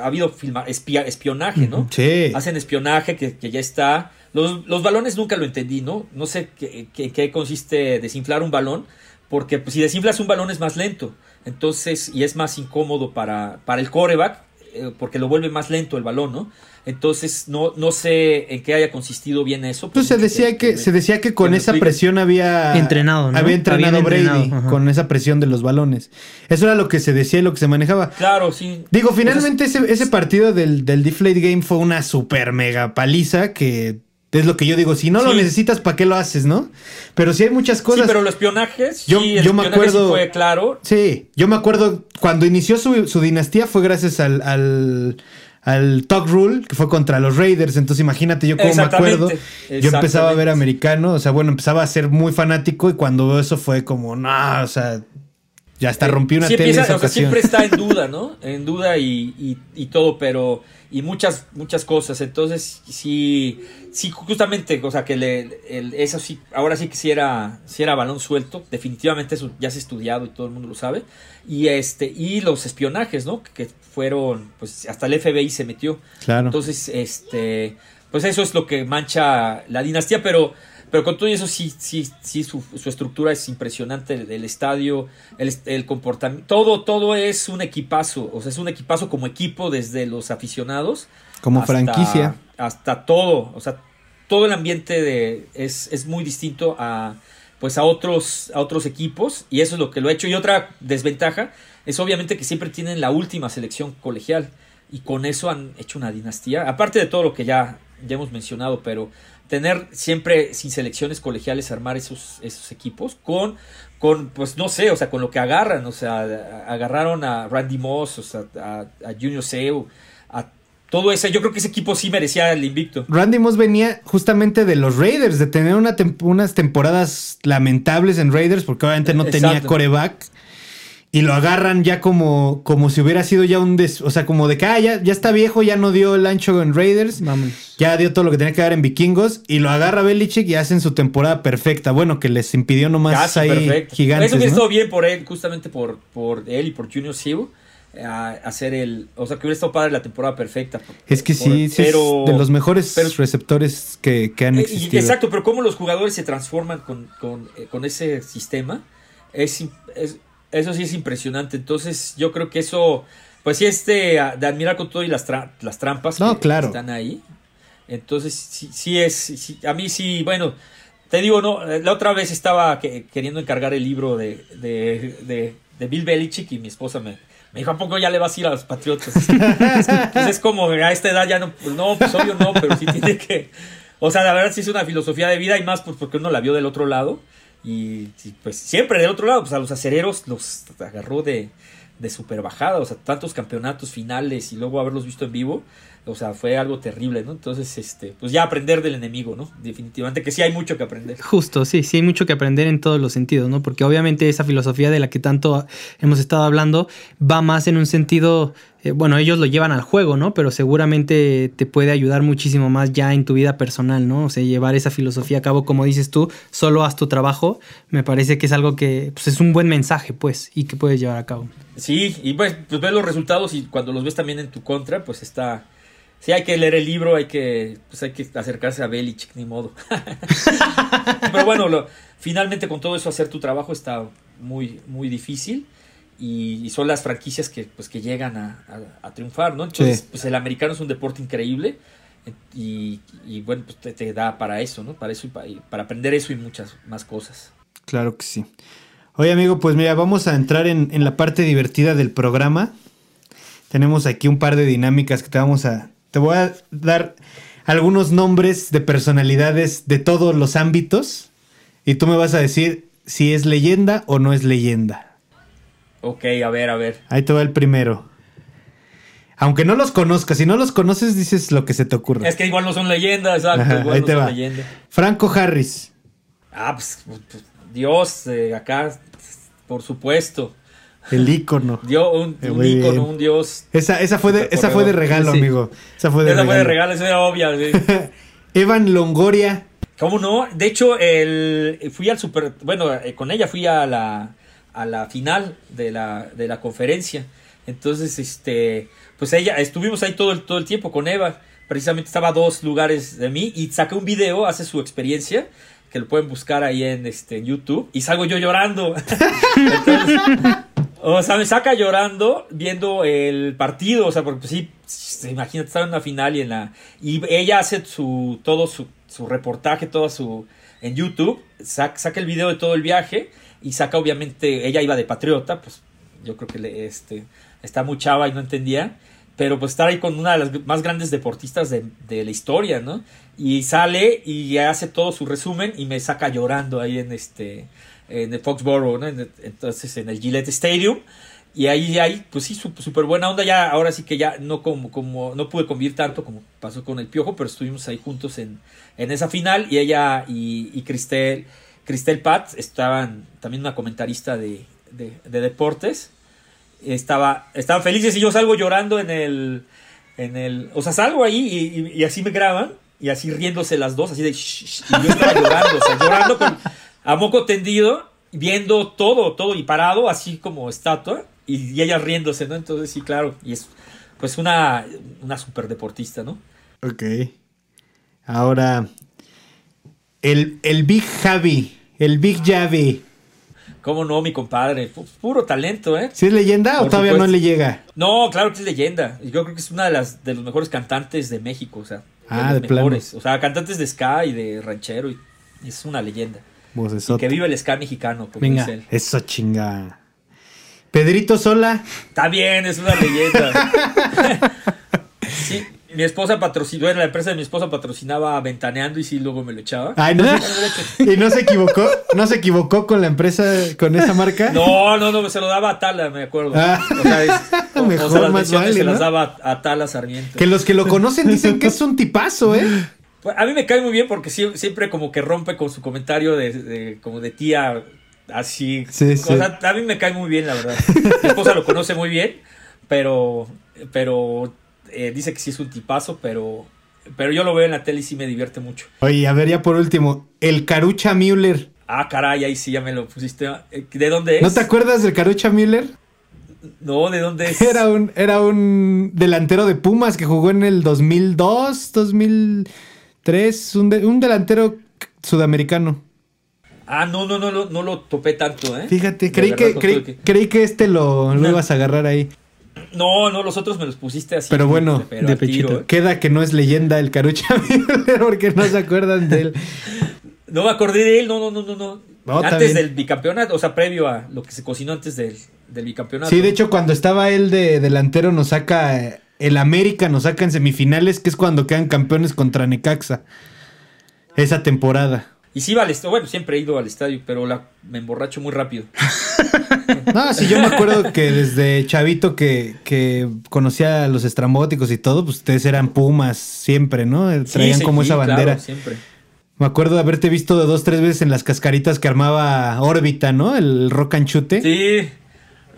ha habido filma- espia- espionaje, ¿no?
Sí.
Hacen espionaje que, que ya está. Los, los balones nunca lo entendí, ¿no? No sé qué, qué- qué consiste desinflar un balón, porque pues, si desinflas un balón es más lento. Entonces, y es más incómodo para, para el coreback, eh, porque lo vuelve más lento el balón, ¿no? Entonces, no, no sé en qué haya consistido bien eso.
Pues se decía que, se decía que con esa presión había
Entrenado, ¿no?
Había entrenado Brady
entrenado,
con esa presión de los balones. Eso era lo que se decía y lo que se manejaba.
Claro, sí.
Digo, finalmente ese, ese partido del, del Deflate Game fue una super mega paliza que es lo que yo digo, si no lo necesitas, ¿para qué lo haces, no? Pero sí hay muchas cosas.
Sí, pero los espionajes,
Yo-
sí, el
yo me
espionaje sí
acuerdo-
fue claro.
Sí, yo me acuerdo cuando inició su, su dinastía fue gracias al, al, al Talk Rule, que fue contra los Raiders. Entonces imagínate yo cómo me acuerdo. Yo empezaba a ver americano, o sea, bueno, empezaba a ser muy fanático y cuando veo eso fue como, no, o sea, ya hasta rompí una
Sí,
tele
empieza-
esa
o sea,
ocasión.
siempre está en duda, ¿no? En duda y, y- y todo, pero. Y muchas, muchas cosas. Entonces, sí, sí, justamente, o sea, que le, el- eso sí, ahora sí que sí era, sí era balón suelto. Definitivamente eso ya se ha estudiado y todo el mundo lo sabe. Y este, y los espionajes, ¿no? Que fueron, pues hasta el FBI se metió.
Claro.
Entonces, este, pues eso es lo que mancha la dinastía, pero, pero con todo eso sí, sí, sí, su, su estructura es impresionante, el, el estadio, el, el comportamiento, todo, todo es un equipazo, o sea, es un equipazo como equipo desde los aficionados.
Como
hasta-
franquicia.
Hasta todo, o sea, todo el ambiente de, es, es muy distinto a, pues a otros, a otros equipos, y eso es lo que lo ha hecho. Y otra desventaja es obviamente que siempre tienen la última selección colegial y con eso han hecho una dinastía, aparte de todo lo que ya, ya hemos mencionado, pero tener siempre sin selecciones colegiales armar esos, esos equipos con, con, pues no sé, o sea, con lo que agarran, o sea, agarraron a Randy Moss, o sea, a, a Junior Seu, a todo eso, yo creo que ese equipo sí merecía el invicto.
Randy Moss venía justamente de los Raiders, de tener una unas temporadas lamentables en Raiders, porque obviamente no tenía coreback. Y lo agarran ya como, como si hubiera sido ya un... des- o sea, como de que ah, ya, ya está viejo, ya no dio el ancho en Raiders.
Vámonos.
Ya dio todo lo que tenía que dar en Vikingos. Y lo agarra Belichick y hacen su temporada perfecta. Bueno, que les impidió nomás
Casi
ahí
perfecto.
gigantes.
Eso hubiera
¿no?
estado bien por él, justamente por, por él y por Junior Seu. A hacer el. O sea, que hubiera estado padre la temporada perfecta.
Es que
Por-
sí, sí
pero-
es de los mejores
pero-
receptores que, que han
Eh, y-
existido.
exacto, pero cómo los jugadores se transforman con, con, eh, con ese sistema, es- eso sí es impresionante. Entonces, yo creo que eso, pues sí es de, de admirar con todo y las, tra- las trampas
No,
que
claro.
están ahí. Entonces, sí, sí es, sí- a mí sí, bueno, te digo, no, eh, la otra vez estaba que- queriendo encargar el libro de, de, de, de Bill Belichick y mi esposa me, me dijo, ¿a poco ya le vas a ir a los Patriotas? Pues es como, a esta edad ya no, pues no, pues obvio no, pero sí tiene que... O sea, la verdad sí es una filosofía de vida y más pues porque uno la vio del otro lado. Y, pues siempre del otro lado, pues a los acereros los agarró de, de super bajada. O sea, tantos campeonatos finales y luego haberlos visto en vivo. O sea, fue algo terrible, ¿no? Entonces, este, pues ya aprender del enemigo, ¿no? Definitivamente que sí hay mucho que aprender.
Justo, sí, sí hay mucho que aprender en todos los sentidos, ¿no? Porque obviamente esa filosofía de la que tanto hemos estado hablando va más en un sentido, eh, bueno, ellos lo llevan al juego, ¿no? Pero seguramente te puede ayudar muchísimo más ya en tu vida personal, ¿no? O sea, llevar esa filosofía a cabo, como dices tú, solo haz tu trabajo, me parece que es algo que pues, es un buen mensaje, pues, y que puedes llevar a cabo.
Sí, y pues, pues ves los resultados y cuando los ves también en tu contra, pues está... Sí, hay que leer el libro, hay que, pues hay que acercarse a Belichick, ni modo. Pero bueno, lo- finalmente con todo eso hacer tu trabajo está muy, muy difícil y, y son las franquicias que, pues, que llegan a, a- a triunfar, ¿no? Entonces,
Sí.
pues el americano es un deporte increíble y, y, bueno, pues te, te da para eso, ¿no? Para eso y pa- y para aprender eso y muchas más cosas.
Claro que sí. Oye, amigo, pues mira, vamos a entrar en, en la parte divertida del programa. Tenemos aquí un par de dinámicas que te vamos a. Te voy a dar algunos nombres de personalidades de todos los ámbitos. Y tú me vas a decir si es leyenda o no es leyenda.
Ok, a ver, a ver.
Ahí te va el primero. Aunque no los conozcas, si no los conoces, dices lo que se te ocurre.
Es que igual no son leyendas, exacto.
Ajá,
igual
ahí
no
te
son
va.
leyendas.
Franco Harris.
Ah, pues, pues, Dios, eh, acá, por supuesto.
El ícono.
Dio un,
Eh,
un ícono, un dios.
Esa, esa fue de, esa fue de regalo,
Sí.
amigo. Esa fue de
Esa
regalo.
fue de regalo, esa era obvia.
Evan Longoria.
¿Cómo no? De hecho, el, fui al super. Bueno, eh, con ella fui a la, a la final de la, de la conferencia. Entonces, este. Pues ella, estuvimos ahí todo el, todo el tiempo con Eva. Precisamente estaba a dos lugares de mí y saqué un video, hace su experiencia, que lo pueden buscar ahí en, este, en YouTube. Y salgo yo llorando. Entonces, o sea, me saca llorando viendo el partido, o sea, porque sí, se imagina estar en una final y en la y ella hace su todo su, su reportaje, todo su en YouTube, saca, saca el video de todo el viaje y saca obviamente ella iba de patriota, pues yo creo que le, este está muy chava y no entendía, pero pues estar ahí con una de las más grandes deportistas de, de la historia, ¿no? Y sale y hace todo su resumen y me saca llorando ahí en este en el Foxborough, ¿no? En el- entonces en el Gillette Stadium. Y ahí, ahí pues sí, súper buena onda. Ya, ahora sí que ya no como, como, no pude convivir tanto como pasó con el Piojo, pero estuvimos ahí juntos en, en esa final. Y ella y, Cristel, Cristel Pat estaban también una comentarista de, de, de deportes. Estaba, estaban felices y yo salgo llorando en el, en el, o sea, salgo ahí y, así me graban y así riéndose las dos, así de, "Shh, shh", y yo estaba llorando, o sea, llorando con, a moco tendido, viendo todo, todo y parado, así como estatua, y, y ella riéndose, ¿no? Entonces sí, claro, y es pues una, una super deportista, ¿no?
Ok. Ahora, el, el Big Javi. El Big Javi.
¿Cómo no, mi compadre? Pu- Puro talento, ¿eh?
¿Sí es leyenda o todavía
supuesto.
no le llega?
No, claro que es leyenda. Yo creo que es una de las de los mejores cantantes de México, o sea, de
Ah, de plano.
mejores. O sea, cantantes de ska y de ranchero, y es una leyenda. Y que vive el ska mexicano, como
Venga.
dice él.
Eso chinga. Pedrito Sola.
Está bien, es una leyenda. sí, mi esposa patrocinó, bueno, la empresa de mi esposa patrocinaba Ventaneando y sí, luego me lo echaba.
Ay, no y no se equivocó. No se equivocó con la empresa, con esa marca.
No, no, no, se lo daba a Tala, me acuerdo.
Ah.
O sea, es- o- o
Mejor,
sea, las
más vale,
se las
¿no?
daba a, a Tala Sarmiento.
Que los que lo conocen dicen que es un tipazo, ¿eh?
Pues, A mí me cae muy bien porque sie- siempre como que rompe con su comentario de, de- como de tía así.
Sí, sí.
O sea, a mí me cae muy bien, la verdad. Mi esposa lo conoce muy bien, pero pero eh, dice que sí es un tipazo, pero pero yo lo veo en la tele y sí me divierte mucho.
Oye, a ver, ya por último, el Carucha Müller.
Ah, caray, ahí sí ya me lo pusiste. Eh, ¿De dónde es?
¿No te acuerdas del Carucha Müller?
No, ¿de dónde es?
Era un, era un delantero de Pumas que jugó en el 2002, 2003, un, de- un delantero sudamericano.
Ah, no, no, no, no, no lo topé tanto, ¿eh?
Fíjate, creí que, creí,
que-
creí que este lo, lo
No.
ibas a agarrar ahí.
No, no, los otros me los pusiste así.
Pero bueno,
pero
de
tiro,
pechito.
¿eh?
Queda que no es leyenda el Carucha porque no se acuerdan de él.
No me acordé de él, no, no, no, no, no. Antes del bicampeonato, o sea, previo a lo que se cocinó antes del, del bicampeonato.
Sí, de hecho, cuando estaba él de delantero, nos saca eh, el América, nos saca en semifinales, que es cuando quedan campeones contra Necaxa. Esa temporada.
Y sí iba al estadio, bueno, siempre he ido al estadio, pero la, me emborracho muy rápido.
No, sí, yo me acuerdo que desde chavito que, que conocía a los estrambóticos y todo, pues ustedes eran Pumas siempre, ¿no? Eh, Traían
Sí,
como
sí,
esa
claro,
bandera.
siempre.
Me acuerdo de haberte visto de dos, tres veces en las cascaritas que armaba órbita, ¿no? El rock and chute.
Sí,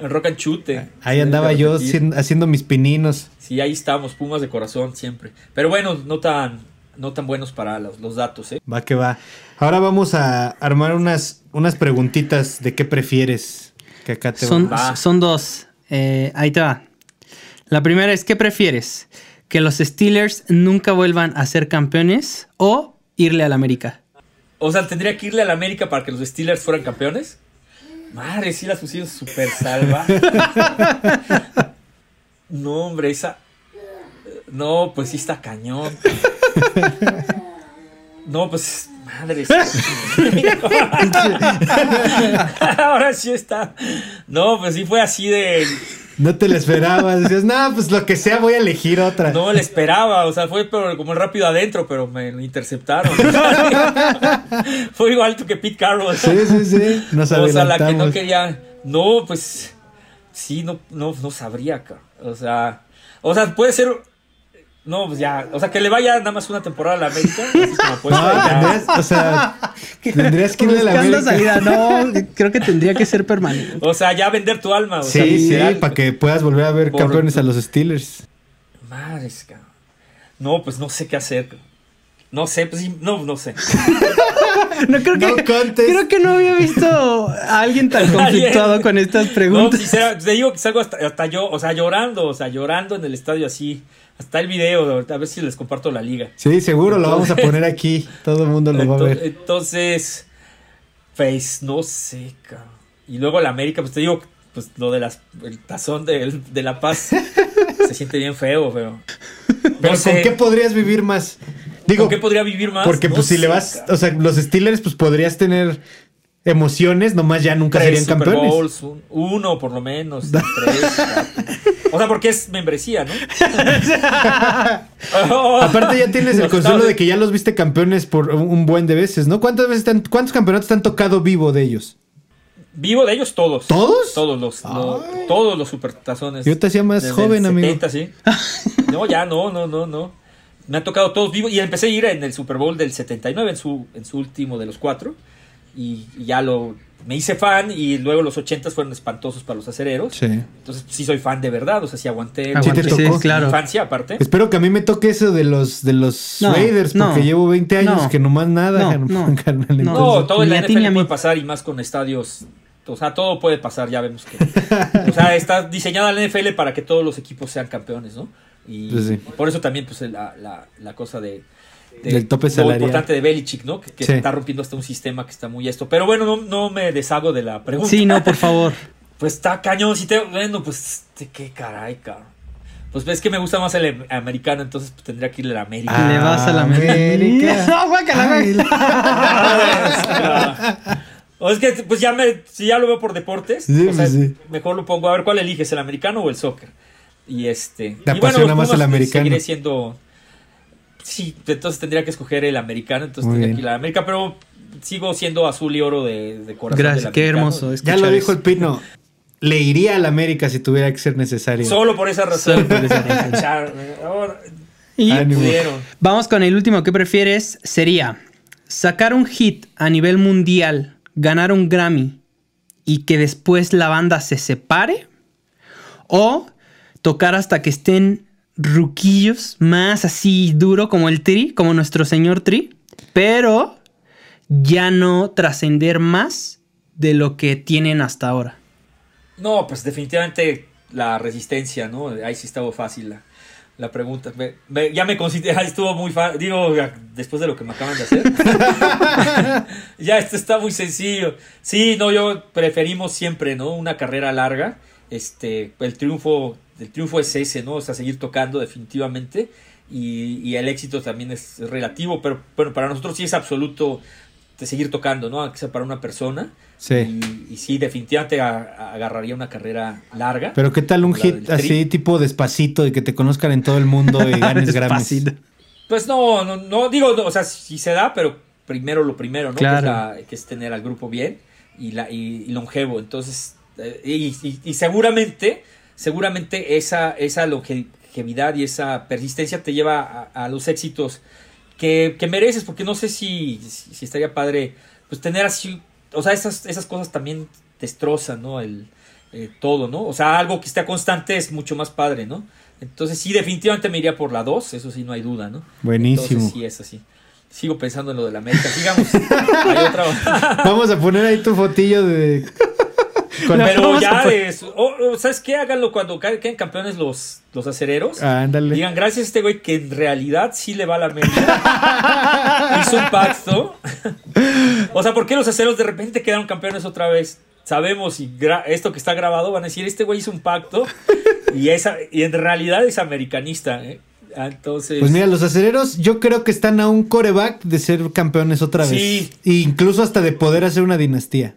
rock and chute.
Ahí andaba yo haciendo, mis pininos.
Sí, ahí estamos, Pumas de corazón, siempre. Pero bueno, no tan, no tan buenos para los, los datos, ¿eh?
Va que va. Ahora vamos a armar unas, unas preguntitas de qué prefieres. Que acá te
Son,
Va.
son dos. Eh, ahí te va. La primera es, ¿qué prefieres? ¿Que los Steelers nunca vuelvan a ser campeones o irle al América?
O sea, tendría que irle a la América para que los Steelers fueran campeones. Madre, sí las pusieron súper salva. no, hombre, esa. No, pues sí está cañón. No, pues Madre. Ahora sí está. No, pues sí fue así de.
No te lo esperabas. Decías, no, pues lo que sea, voy a elegir otra.
No le esperaba, o sea, fue pero como rápido adentro, pero me interceptaron. fue igual que Pete Carroll.
Sí, sí, sí. Nos
O sea, la que no quería. No, pues. Sí, no, no, no sabría, cabrón. O sea. O sea, puede ser. No, pues ya. O sea, que le vaya nada más una temporada a la América. Así como
No,
ser, ya.
tendrías, o sea, tendrías que irle a la América.
salida. No, creo que tendría que ser permanente.
O sea, ya vender tu alma. O sea,
Sí, sí,
literal.
para que puedas volver a ver
Por-
campeones a los Steelers.
Madres, cabrón. No, pues no sé qué hacer. No sé, pues sí, no, no sé.
No creo que,
No
creo que no había visto a alguien tan conflictuado con estas
No,
preguntas.
si sea, te digo que salgo hasta, hasta yo, o sea, llorando, o sea, llorando en el estadio así. Hasta el video, a ver si les comparto la liga.
Sí, seguro lo vamos a poner aquí. Todo el mundo lo va a ver.
Entonces, pues no sé, cabrón. Y luego la América, pues te digo, pues lo de las, el tazón de, de La Paz se siente bien feo, pero.
Pero ¿con qué podrías vivir más? Digo,
¿con qué podría vivir más?
porque
No
pues si le vas, o sea, los Steelers pues podrías tener emociones, nomás ya nunca
Tres
serían
Super
campeones.
Bowls, un- uno por lo menos, tres. O sea, porque es membresía, ¿no?
Aparte ya tienes el consuelo de que ya los viste campeones por un buen de veces, ¿no? ¿Cuántas veces te han- cuántos campeonatos te han tocado vivo de ellos?
Vivo de ellos todos.
¿Todos?
Todos los, lo- todos los supertazones.
Yo te hacía más joven,
el
amigo.
70, sí. No, ya no, no, no, no. Me han tocado todos vivos y empecé a ir en el Super Bowl del 79 en su, en su último de los cuatro. Y, y ya lo me hice fan y luego los 80 fueron espantosos para los acereros.
Sí.
Entonces sí soy fan de verdad, o sea, sí aguanté.
Sí te
Aguante, sí,
tocó.
claro.
Infancia aparte.
Espero que a mí me toque eso de los de los
No,
Raiders, porque
no,
llevo 20 años
no,
que nomás nada,
no,
carnal,
no,
carnal,
no.
No,
entonces-
todo en la NFL puede pasar y más con estadios. O sea, todo puede pasar, ya vemos que. o sea, está diseñada la NFL para que todos los equipos sean campeones, ¿no? Y
Pues sí.
por eso también, pues, la, la, la cosa de. De-
Del tope
lo
salarial.
importante de Belichick, ¿no? Que, que
Sí.
está rompiendo hasta un sistema que está muy esto. Pero bueno, no, no me deshago de la pregunta.
Sí, no, por favor.
Pues está cañón. Si te, bueno, pues, de qué caray, cabrón. Pues ves que me gusta más el americano, entonces pues, tendría que ir a la América.
Ah,
Le vas a la
América.
No, guácala.
O es que, pues ya me, si ya lo veo por deportes,
Sí,
o sea,
pues sí.
mejor lo pongo a ver cuál eliges, el americano o el soccer. Y este.
Te
y
apasiona
los
más el
Pumas, pues,
americano.
Seguiré siendo. Sí, entonces tendría que escoger el americano, entonces
Muy
tendría
bien.
que ir a la América, pero sigo siendo azul y oro de, de corazón.
Gracias,
del
qué hermoso.
ya lo dijo el Pino. Le iría a la América si tuviera que ser necesario.
Solo por esa razón.
Solo por esa razón.
Char- ahora,
Y
pudieron.
vamos con el último que prefieres. Sería sacar un hit a nivel mundial, ganar un Grammy y que después la banda se separe. O tocar hasta que estén ruquillos, más así duro como el Tri, como nuestro señor Tri. Pero ya no trascender más de lo que tienen hasta ahora.
No, pues definitivamente la resistencia, ¿no? Ahí sí estaba fácil la, la pregunta. Me- me- ya me considero, estuvo muy fácil. Digo, después de lo que me acaban de hacer. ya esto está muy sencillo. Sí, no, yo preferimos siempre, ¿no? Una carrera larga. Este, el triunfo, el triunfo es ese, ¿no? O sea, seguir tocando definitivamente. Y, y el éxito también es relativo, pero bueno, para nosotros sí es absoluto de seguir tocando, ¿no? Aunque sea para una persona.
Sí.
Y, y sí, definitivamente a- agarraría una carrera larga.
Pero qué tal un hit así tipo despacito y que te conozcan en todo el mundo y ganes Grammys.
Pues no, no, no digo, no, o sea, si se da, pero primero lo primero, ¿no?
Claro.
Que, es la- que es tener al grupo bien y, la, y, y longevo. Entonces, eh, y seguramente, seguramente esa, esa longevidad y esa persistencia te lleva a, a los éxitos que, que mereces, porque no sé si, si, si estaría padre, pues tener así, o sea, esas, esas cosas también destrozan, ¿no? El, eh, todo, ¿no? O sea, algo que esté constante es mucho más padre, ¿no? Entonces sí, definitivamente me iría por la 2, eso sí, no hay duda, ¿no?
Buenísimo.
Entonces sí, es así. Sigo pensando en lo de la América. Sigamos. Hay otra.
Vamos a poner ahí tu fotillo de.
Pero ya
pon-
es. o- o, ¿Sabes qué? Háganlo cuando queden campeones los, los acereros.
Ah, Ándale.
Digan, gracias a este güey que en realidad sí le va a la América. Hizo un pacto. o sea, ¿por qué los aceros de repente quedaron campeones otra vez? Sabemos y esto que está grabado van a decir, este güey hizo un pacto y, esa, y en realidad es americanista. ¿eh? Entonces.
Pues mira, los acereros yo creo que están a un coreback de ser campeones otra vez.
Sí.
E incluso hasta de poder hacer una dinastía.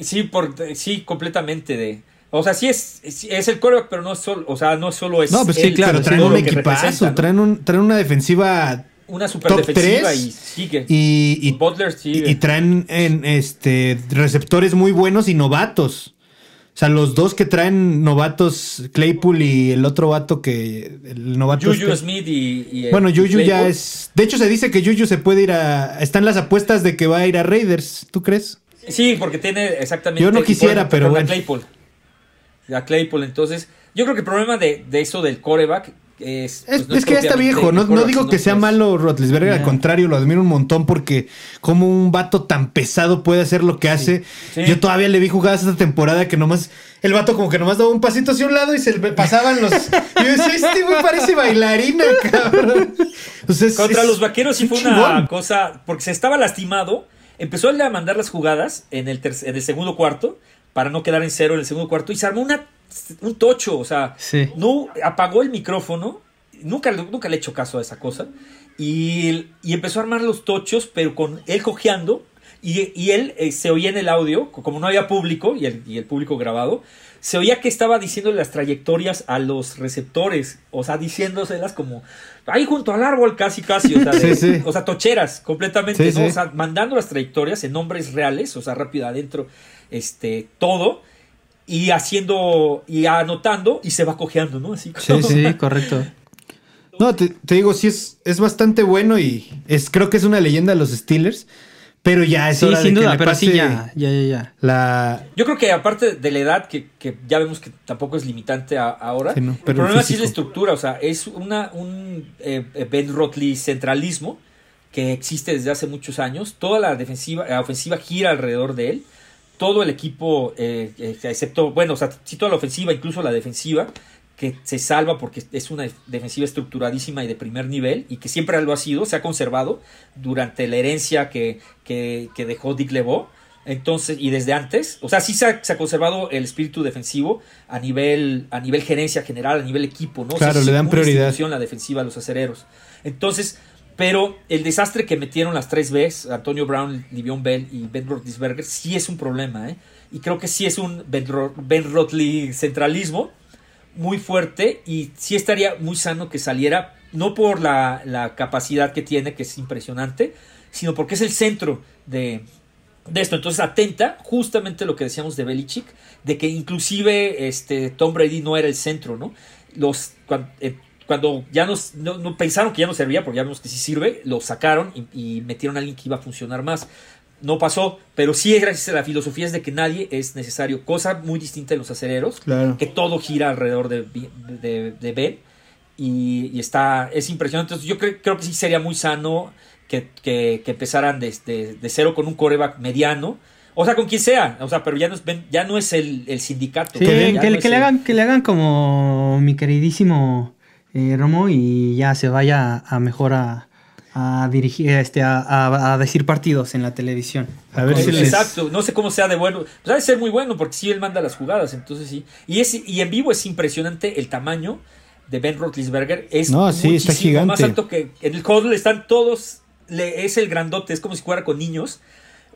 Sí, por, sí, completamente de. O sea, sí es, es, es el coreback, pero no solo, o sea, no solo es.
No, pues sí,
él,
claro, traen un equipazo, traen, un, traen una defensiva
una super
top
defensiva
3
y sigue.
y, y,
Butler sigue.
y traen en, este receptores muy buenos y novatos. O sea, los dos que traen novatos, Claypool y el otro vato que. El novato.
Juju
este-
Smith y. y,
Bueno, Juju ya es. De hecho, se dice que Juju se puede ir a. Están las apuestas de que va a ir a Raiders. ¿Tú crees?
Sí, porque tiene exactamente.
Yo no quisiera, pero bueno.
A Claypool. A Claypool, entonces. Yo creo que el problema de, de eso del coreback es.
Es,
pues, no
es que ya está viejo. No, no digo que sea
es-
malo Rotlisberger, al contrario, lo admiro un montón porque como un vato tan pesado puede hacer lo que hace.
Sí.
Yo todavía le vi jugadas esta temporada que nomás. El vato como que nomás daba un pasito hacia un lado y se le pasaban los. y yo decía, este güey parece bailarina, cabrón. O sea, es-
Contra
es-
los vaqueros sí fue
un
una
chingón.
cosa. Porque se estaba lastimado. Empezó él a mandar las jugadas en el, en el segundo cuarto. Para no quedar en cero en el segundo cuarto. Y se armó una, un tocho. O sea,
Sí.
no apagó el micrófono. Nunca, le- nunca le he hecho caso a esa cosa. Y, y empezó a armar los tochos, pero con él cojeando. Y, y él eh, se oía en el audio, co- como no había público y el, y el público grabado, se oía que estaba diciendo las trayectorias a los receptores. O sea, diciéndoselas como ahí junto al árbol, casi, casi. O sea, de-
Sí, sí.
o sea tocheras completamente.
Sí,
¿no?
sí.
O sea, mandando las trayectorias en nombres reales, o sea, rápido adentro, este, todo. Y haciendo, y anotando, y se va cojeando, ¿no? Así
Sí,
como-
Sí, correcto.
No, te, te digo, sí es, es bastante bueno y es, creo que es una leyenda de los Steelers. Pero ya es
Sí,
hora de
sin
que
duda,
le
pero sí,
pase
ya, ya, ya, ya.
La,
Yo creo que aparte de la edad, que, que ya vemos que tampoco es limitante a- ahora,
Sí, no,
el
pero el
problema sí es la estructura, o sea, es una, un eh, eh, Ben Rotley centralismo que existe desde hace muchos años, toda la defensiva, la ofensiva gira alrededor de él, todo el equipo, eh, eh, excepto, bueno, o sea, sí toda la ofensiva, incluso la defensiva, que se salva porque es una defensiva estructuradísima y de primer nivel y que siempre lo ha sido, se ha conservado durante la herencia que, que, que dejó Dick LeBeau. Entonces, y desde antes, o sea, sí se ha, se ha conservado el espíritu defensivo a nivel, a nivel gerencia general, a nivel equipo, ¿no? O sea,
Claro, le dan prioridad.
la defensiva a los acereros. Entonces, pero el desastre que metieron las tres Bs, Antonio Brown, Livion Bell y Ben Roethlisberger, sí es un problema, ¿eh? Y creo que sí es un Ben, Ro- Ben Roethli centralismo muy fuerte y sí estaría muy sano que saliera, no por la, la capacidad que tiene, que es impresionante, sino porque es el centro de, de esto. Entonces atenta justamente lo que decíamos de Belichick, de que inclusive este, Tom Brady no era el centro, ¿no? Los, cuan- eh, cuando, ya nos, no, no pensaron que ya no servía, porque ya vemos que sí sirve, lo sacaron y, y metieron a alguien que iba a funcionar más. No pasó, pero sí es gracias a la filosofía es de que nadie es necesario, cosa muy distinta de los acereros,
Claro.
que todo gira alrededor de, de, de Ben y, y está, es impresionante. Entonces yo creo, creo que sí sería muy sano que, que, que empezaran de, de, de cero con un coreback mediano. O sea, con quien sea. O sea, pero ya no es, Ben- ya no es el, el sindicato.
Sí, que,
no
que
es
le
el-
hagan, que le hagan como mi queridísimo eh, Romo y ya se vaya a mejor a, a dirigir, este, a, a- a decir partidos en la televisión.
A ver si les-
Exacto, no sé cómo sea de bueno. Pues ha de ser muy bueno porque sí él manda las jugadas, entonces sí. Y es y en vivo es impresionante el tamaño de Ben Roethlisberger. Es
No, sí, está
muchísimo
gigante.
más alto que en el huddle están todos. le- es el grandote, es como si jugara con niños.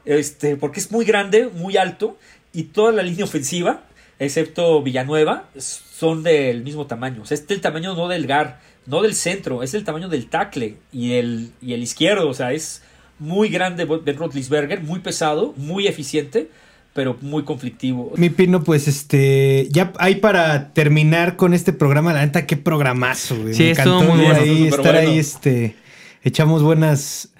Este, porque es muy grande, muy alto y toda la línea ofensiva, excepto Villanueva, son del mismo tamaño. O sea, es del tamaño no del gar, no del centro, es el tamaño del tackle y el, y el izquierdo. O sea, es muy grande Ben Roethlisberger, muy pesado, muy eficiente, pero muy conflictivo.
Mi pino, pues este, ya hay para terminar con este programa, la neta, qué programazo, güey.
Sí,
Me
estuvo
encantó
muy bueno,
ahí, estar
bueno.
ahí, este, echamos buenas,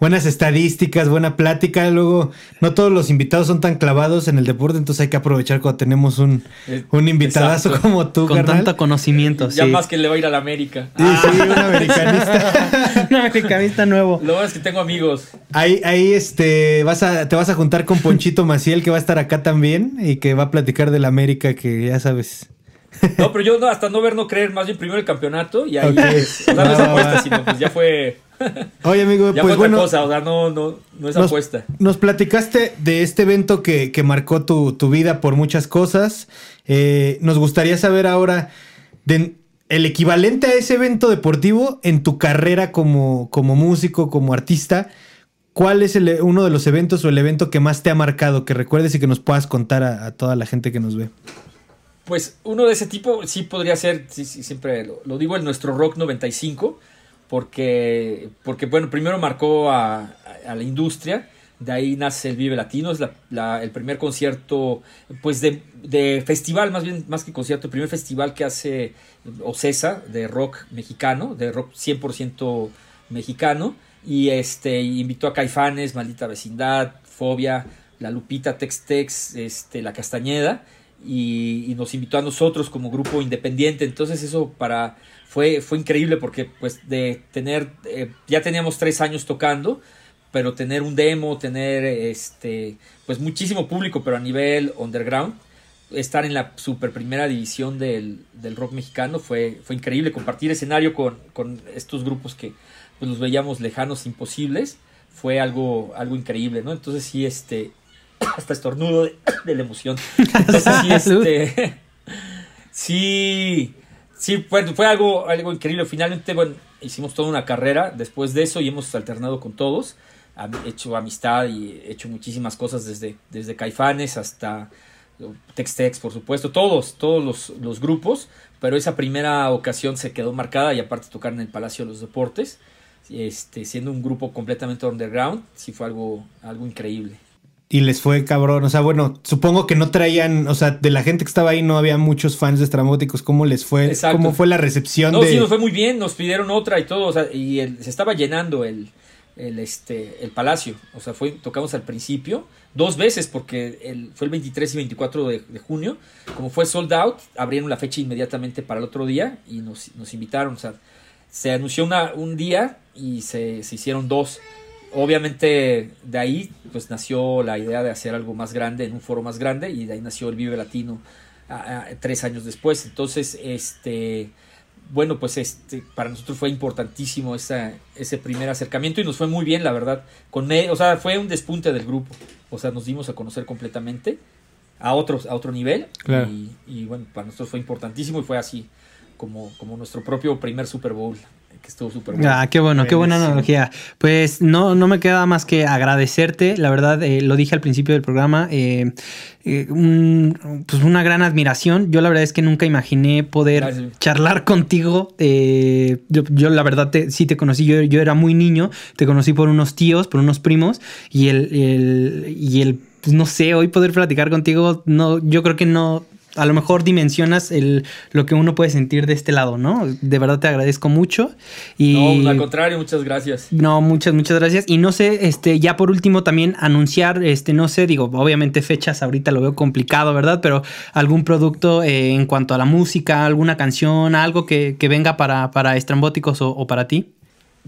buenas estadísticas, buena plática. Luego, no todos los invitados son tan clavados en el deporte, entonces hay que aprovechar cuando tenemos un,
Eh,
un invitadazo
exacto.
como tú,
Con
carnal.
tanto conocimiento,
Ya
sí.
más que le va a ir a la América.
Sí, sí, un americanista.
Un americanista nuevo.
Lo bueno es que tengo amigos.
Ahí, ahí, este, vas a, te vas a juntar con Ponchito Maciel, que va a estar acá también y que va a platicar del América, que ya sabes.
No, pero yo no, hasta no ver, no creer, más bien primero el campeonato y ahí
Ok.
es- o sea, no sino pues ya fue,
Oye, amigo,
ya
pues bueno.
cosa, o sea, no, no, no es
Nos,
apuesta.
nos platicaste de este evento que, que marcó tu, tu vida por muchas cosas. Eh, nos gustaría saber ahora, de- el equivalente a ese evento deportivo en tu carrera como, como músico, como artista. ¿Cuál es el- uno de los eventos o el evento que más te ha marcado, que recuerdes y que nos puedas contar a, a toda la gente que nos ve?
Pues uno de ese tipo sí podría ser, sí, sí, siempre lo, lo digo, el nuestro Rock 95, porque, porque bueno, primero marcó a, la industria, de ahí nace el Vive Latino, es el primer concierto, pues de, festival, más bien, más que concierto, el primer festival que hace Ocesa de rock mexicano, de rock 100% mexicano, y este invitó a Caifanes, Maldita Vecindad, Fobia, La Lupita, Tex Tex, este, La Castañeda, y nos invitó a nosotros como grupo independiente. Entonces eso para fue, fue increíble porque pues de tener, eh, ya teníamos tres años tocando, pero tener un demo, tener este, pues muchísimo público, pero a nivel underground, estar en la super primera división del, del rock mexicano fue, fue increíble, compartir escenario con, con estos grupos que pues, los veíamos lejanos, imposibles, fue algo, algo increíble, ¿no? Entonces sí, este, hasta estornudo de, de la emoción. Entonces sí, este, sí, sí, fue, fue algo, algo increíble. Finalmente, bueno, hicimos toda una carrera después de eso y hemos alternado con todos. Am- hecho amistad y he hecho muchísimas cosas desde, desde Caifanes hasta Tex-Tex, por supuesto, todos, todos los, los grupos, pero esa primera ocasión se quedó marcada y aparte tocar en el Palacio de los Deportes, este, siendo un grupo completamente underground, sí fue algo, algo increíble.
Y les fue cabrón. O sea, bueno, supongo que no traían, o sea, de la gente que estaba ahí no había muchos fans de Estrambóticos. ¿Cómo les fue?
Exacto.
¿Cómo fue la recepción
No,
de.?
sí, nos fue muy bien, nos pidieron otra y todo, o sea, y el- se estaba llenando el, el, este, el palacio, o sea, fue, tocamos al principio, dos veces, porque el, fue el 23 y 24 de, de junio, como fue sold out, abrieron la fecha inmediatamente para el otro día y nos, nos invitaron, o sea, se anunció una, un día y se, se hicieron dos. Obviamente de ahí pues nació la idea de hacer algo más grande, en un foro más grande, y de ahí nació el Vive Latino tres años después. Entonces, este, bueno, pues este, para nosotros fue importantísimo esa, ese primer acercamiento y nos fue muy bien, la verdad. Con o sea, fue un despunte del grupo. O sea, nos dimos a conocer completamente a otros, a otro nivel.
Claro.
Y, y, bueno, para nosotros fue importantísimo y fue así como, como nuestro propio primer Super Bowl, que estuvo súper bueno.
Ah, qué bueno, qué buena analogía. Pues no, no me queda más que agradecerte. La verdad, eh, lo dije al principio del programa. eh, eh, un- pues una gran admiración. Yo la verdad es que nunca imaginé poder
Gracias.
charlar contigo. eh, yo, yo la verdad te- sí te conocí. Yo, yo era muy niño. Te conocí por unos tíos, por unos primos. Y el, el- y el pues, no sé, hoy poder platicar contigo, no, yo creo que no. A lo mejor dimensionas el, lo que uno puede sentir de este lado, ¿no? De verdad te agradezco mucho. Y
No, al contrario, muchas gracias.
no, muchas, muchas gracias. Y no sé, este, ya por último también anunciar, este, no sé, digo, obviamente fechas ahorita lo veo complicado, ¿verdad? Pero algún producto eh, en cuanto a la música, alguna canción, algo que, que venga para, para estrambóticos o, o para ti.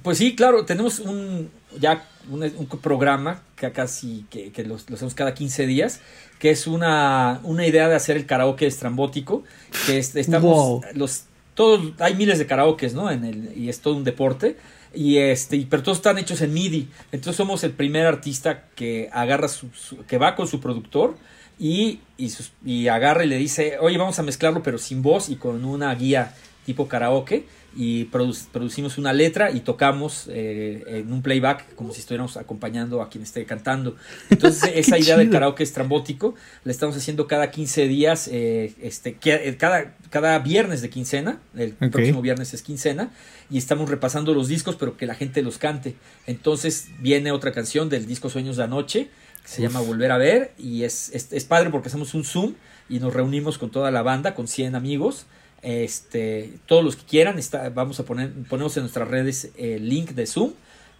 Pues sí, claro, tenemos un ya un, un programa que casi que, que lo, hacemos cada 15 días, que es una, una idea de hacer el karaoke estrambótico, que es- estamos
Wow.
los todos hay miles de karaokes, ¿no? En el y es todo un deporte y este y- pero todos están hechos en MIDI. Entonces somos el primer artista que agarra su, su- que va con su productor y, y, sus- y agarra y le dice, oye, vamos a mezclarlo pero sin voz y con una guía tipo karaoke y produ- producimos una letra y tocamos eh, en un playback como si estuviéramos acompañando a quien esté cantando. Entonces esa idea del
chido.
karaoke estrambótico la estamos haciendo cada 15 días, eh, este, que- eh, cada, cada viernes de quincena, el próximo viernes es quincena, y estamos repasando los discos pero que la gente los cante. Entonces viene otra canción del disco Sueños de Anoche que se llama Volver a Ver y es, es, es padre porque hacemos un Zoom y nos reunimos con toda la banda, con 100 amigos. Este, todos los que quieran, está, vamos a poner, ponemos en nuestras redes el link de Zoom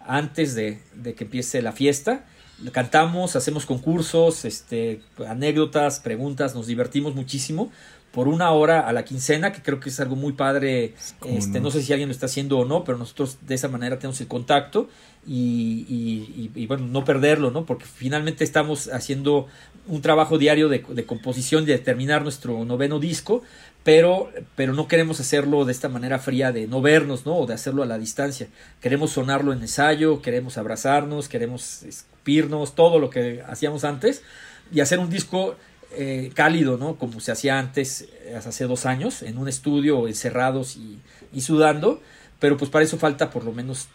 antes de, de que empiece la fiesta. Cantamos, hacemos concursos, este, anécdotas, preguntas, nos divertimos muchísimo por una hora a la quincena, que creo que es algo muy padre.
¿Cómo
Este,
no?
no sé si alguien lo está haciendo o no, pero nosotros de esa manera tenemos el contacto y, y- y- y, bueno, no perderlo, ¿no? Porque finalmente estamos haciendo un trabajo diario de, de composición, de terminar nuestro noveno disco, pero, pero no queremos hacerlo de esta manera fría de no vernos, ¿no? O de hacerlo a la distancia. Queremos sonarlo en ensayo, queremos abrazarnos, queremos escupirnos, todo lo que hacíamos antes y hacer un disco eh, cálido, ¿no? Como se hacía antes, eh, hace dos años, en un estudio, encerrados y, y sudando, pero pues para eso falta por lo menos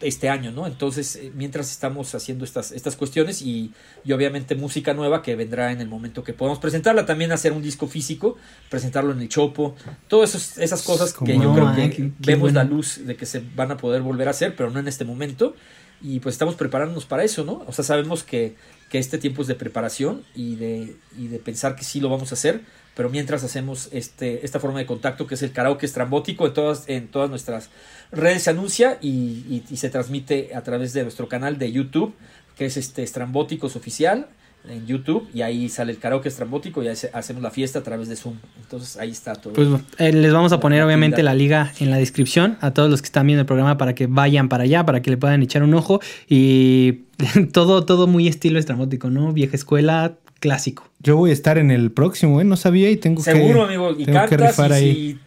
este año, ¿no? Entonces, eh, mientras estamos haciendo estas, estas cuestiones y, y obviamente música nueva que vendrá en el momento que podamos presentarla, también hacer un disco físico, presentarlo en el Chopo, todas esas cosas que yo
no,
creo que
qué
vemos la
bueno.
luz de que se van a poder volver a hacer, pero no en este momento. Y pues estamos preparándonos para eso, ¿no? O sea, sabemos que, que este tiempo es de preparación y de, y de pensar que sí lo vamos a hacer, pero mientras hacemos este, esta forma de contacto que es el karaoke estrambótico, en todas, en todas nuestras redes se anuncia y, y- y se transmite a través de nuestro canal de YouTube, que es este Estrambóticos Oficial en YouTube, y ahí sale el karaoke estrambótico y ahí hacemos la fiesta a través de Zoom. Entonces ahí está todo.
Pues eh, les vamos a poner obviamente la liga en la descripción a todos los que están viendo el programa para que vayan para allá, para que le puedan echar un ojo y todo, todo muy estilo estrambótico, ¿no? Vieja escuela, clásico.
Yo voy a estar en el próximo, ¿eh? No sabía y tengo que.
Seguro, amigo, y
tengo que
cantas
rifar
y
ahí.
si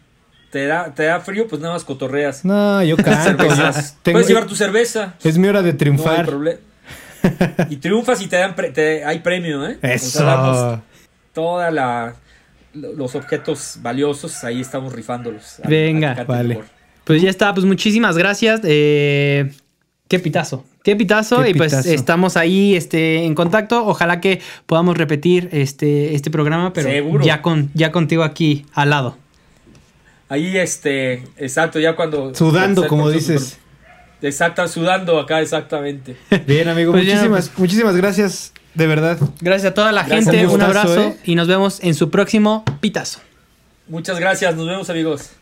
te da, te da frío, pues nada más cotorreas.
No, yo canto. Tengo-
Puedes llevar tu cerveza.
Es mi hora de
No hay
triunfar.
problema. Y triunfas y te dan pre- te- hay premio, ¿eh? O sea,
Eso.
toda la lo- los objetos valiosos, ahí estamos rifándolos.
Venga,
vale.
mejor.
Pues ya está, pues muchísimas gracias. eh, qué pitazo. Qué pitazo.
Qué
y pues estamos ahí este, en contacto. Ojalá que podamos repetir este, este programa, pero
Seguro.
ya con ya contigo aquí al lado.
Ahí, este, exacto, ya cuando...
Sudando, como dices.
Exacto, sudando acá, exactamente.
Bien, amigo.
Pues ya,
muchísimas, muchísimas gracias. De verdad.
Gracias a toda la
Gracias,
gente.
un
abrazo
¿eh?
y nos vemos en su próximo pitazo.
Muchas gracias, nos vemos amigos.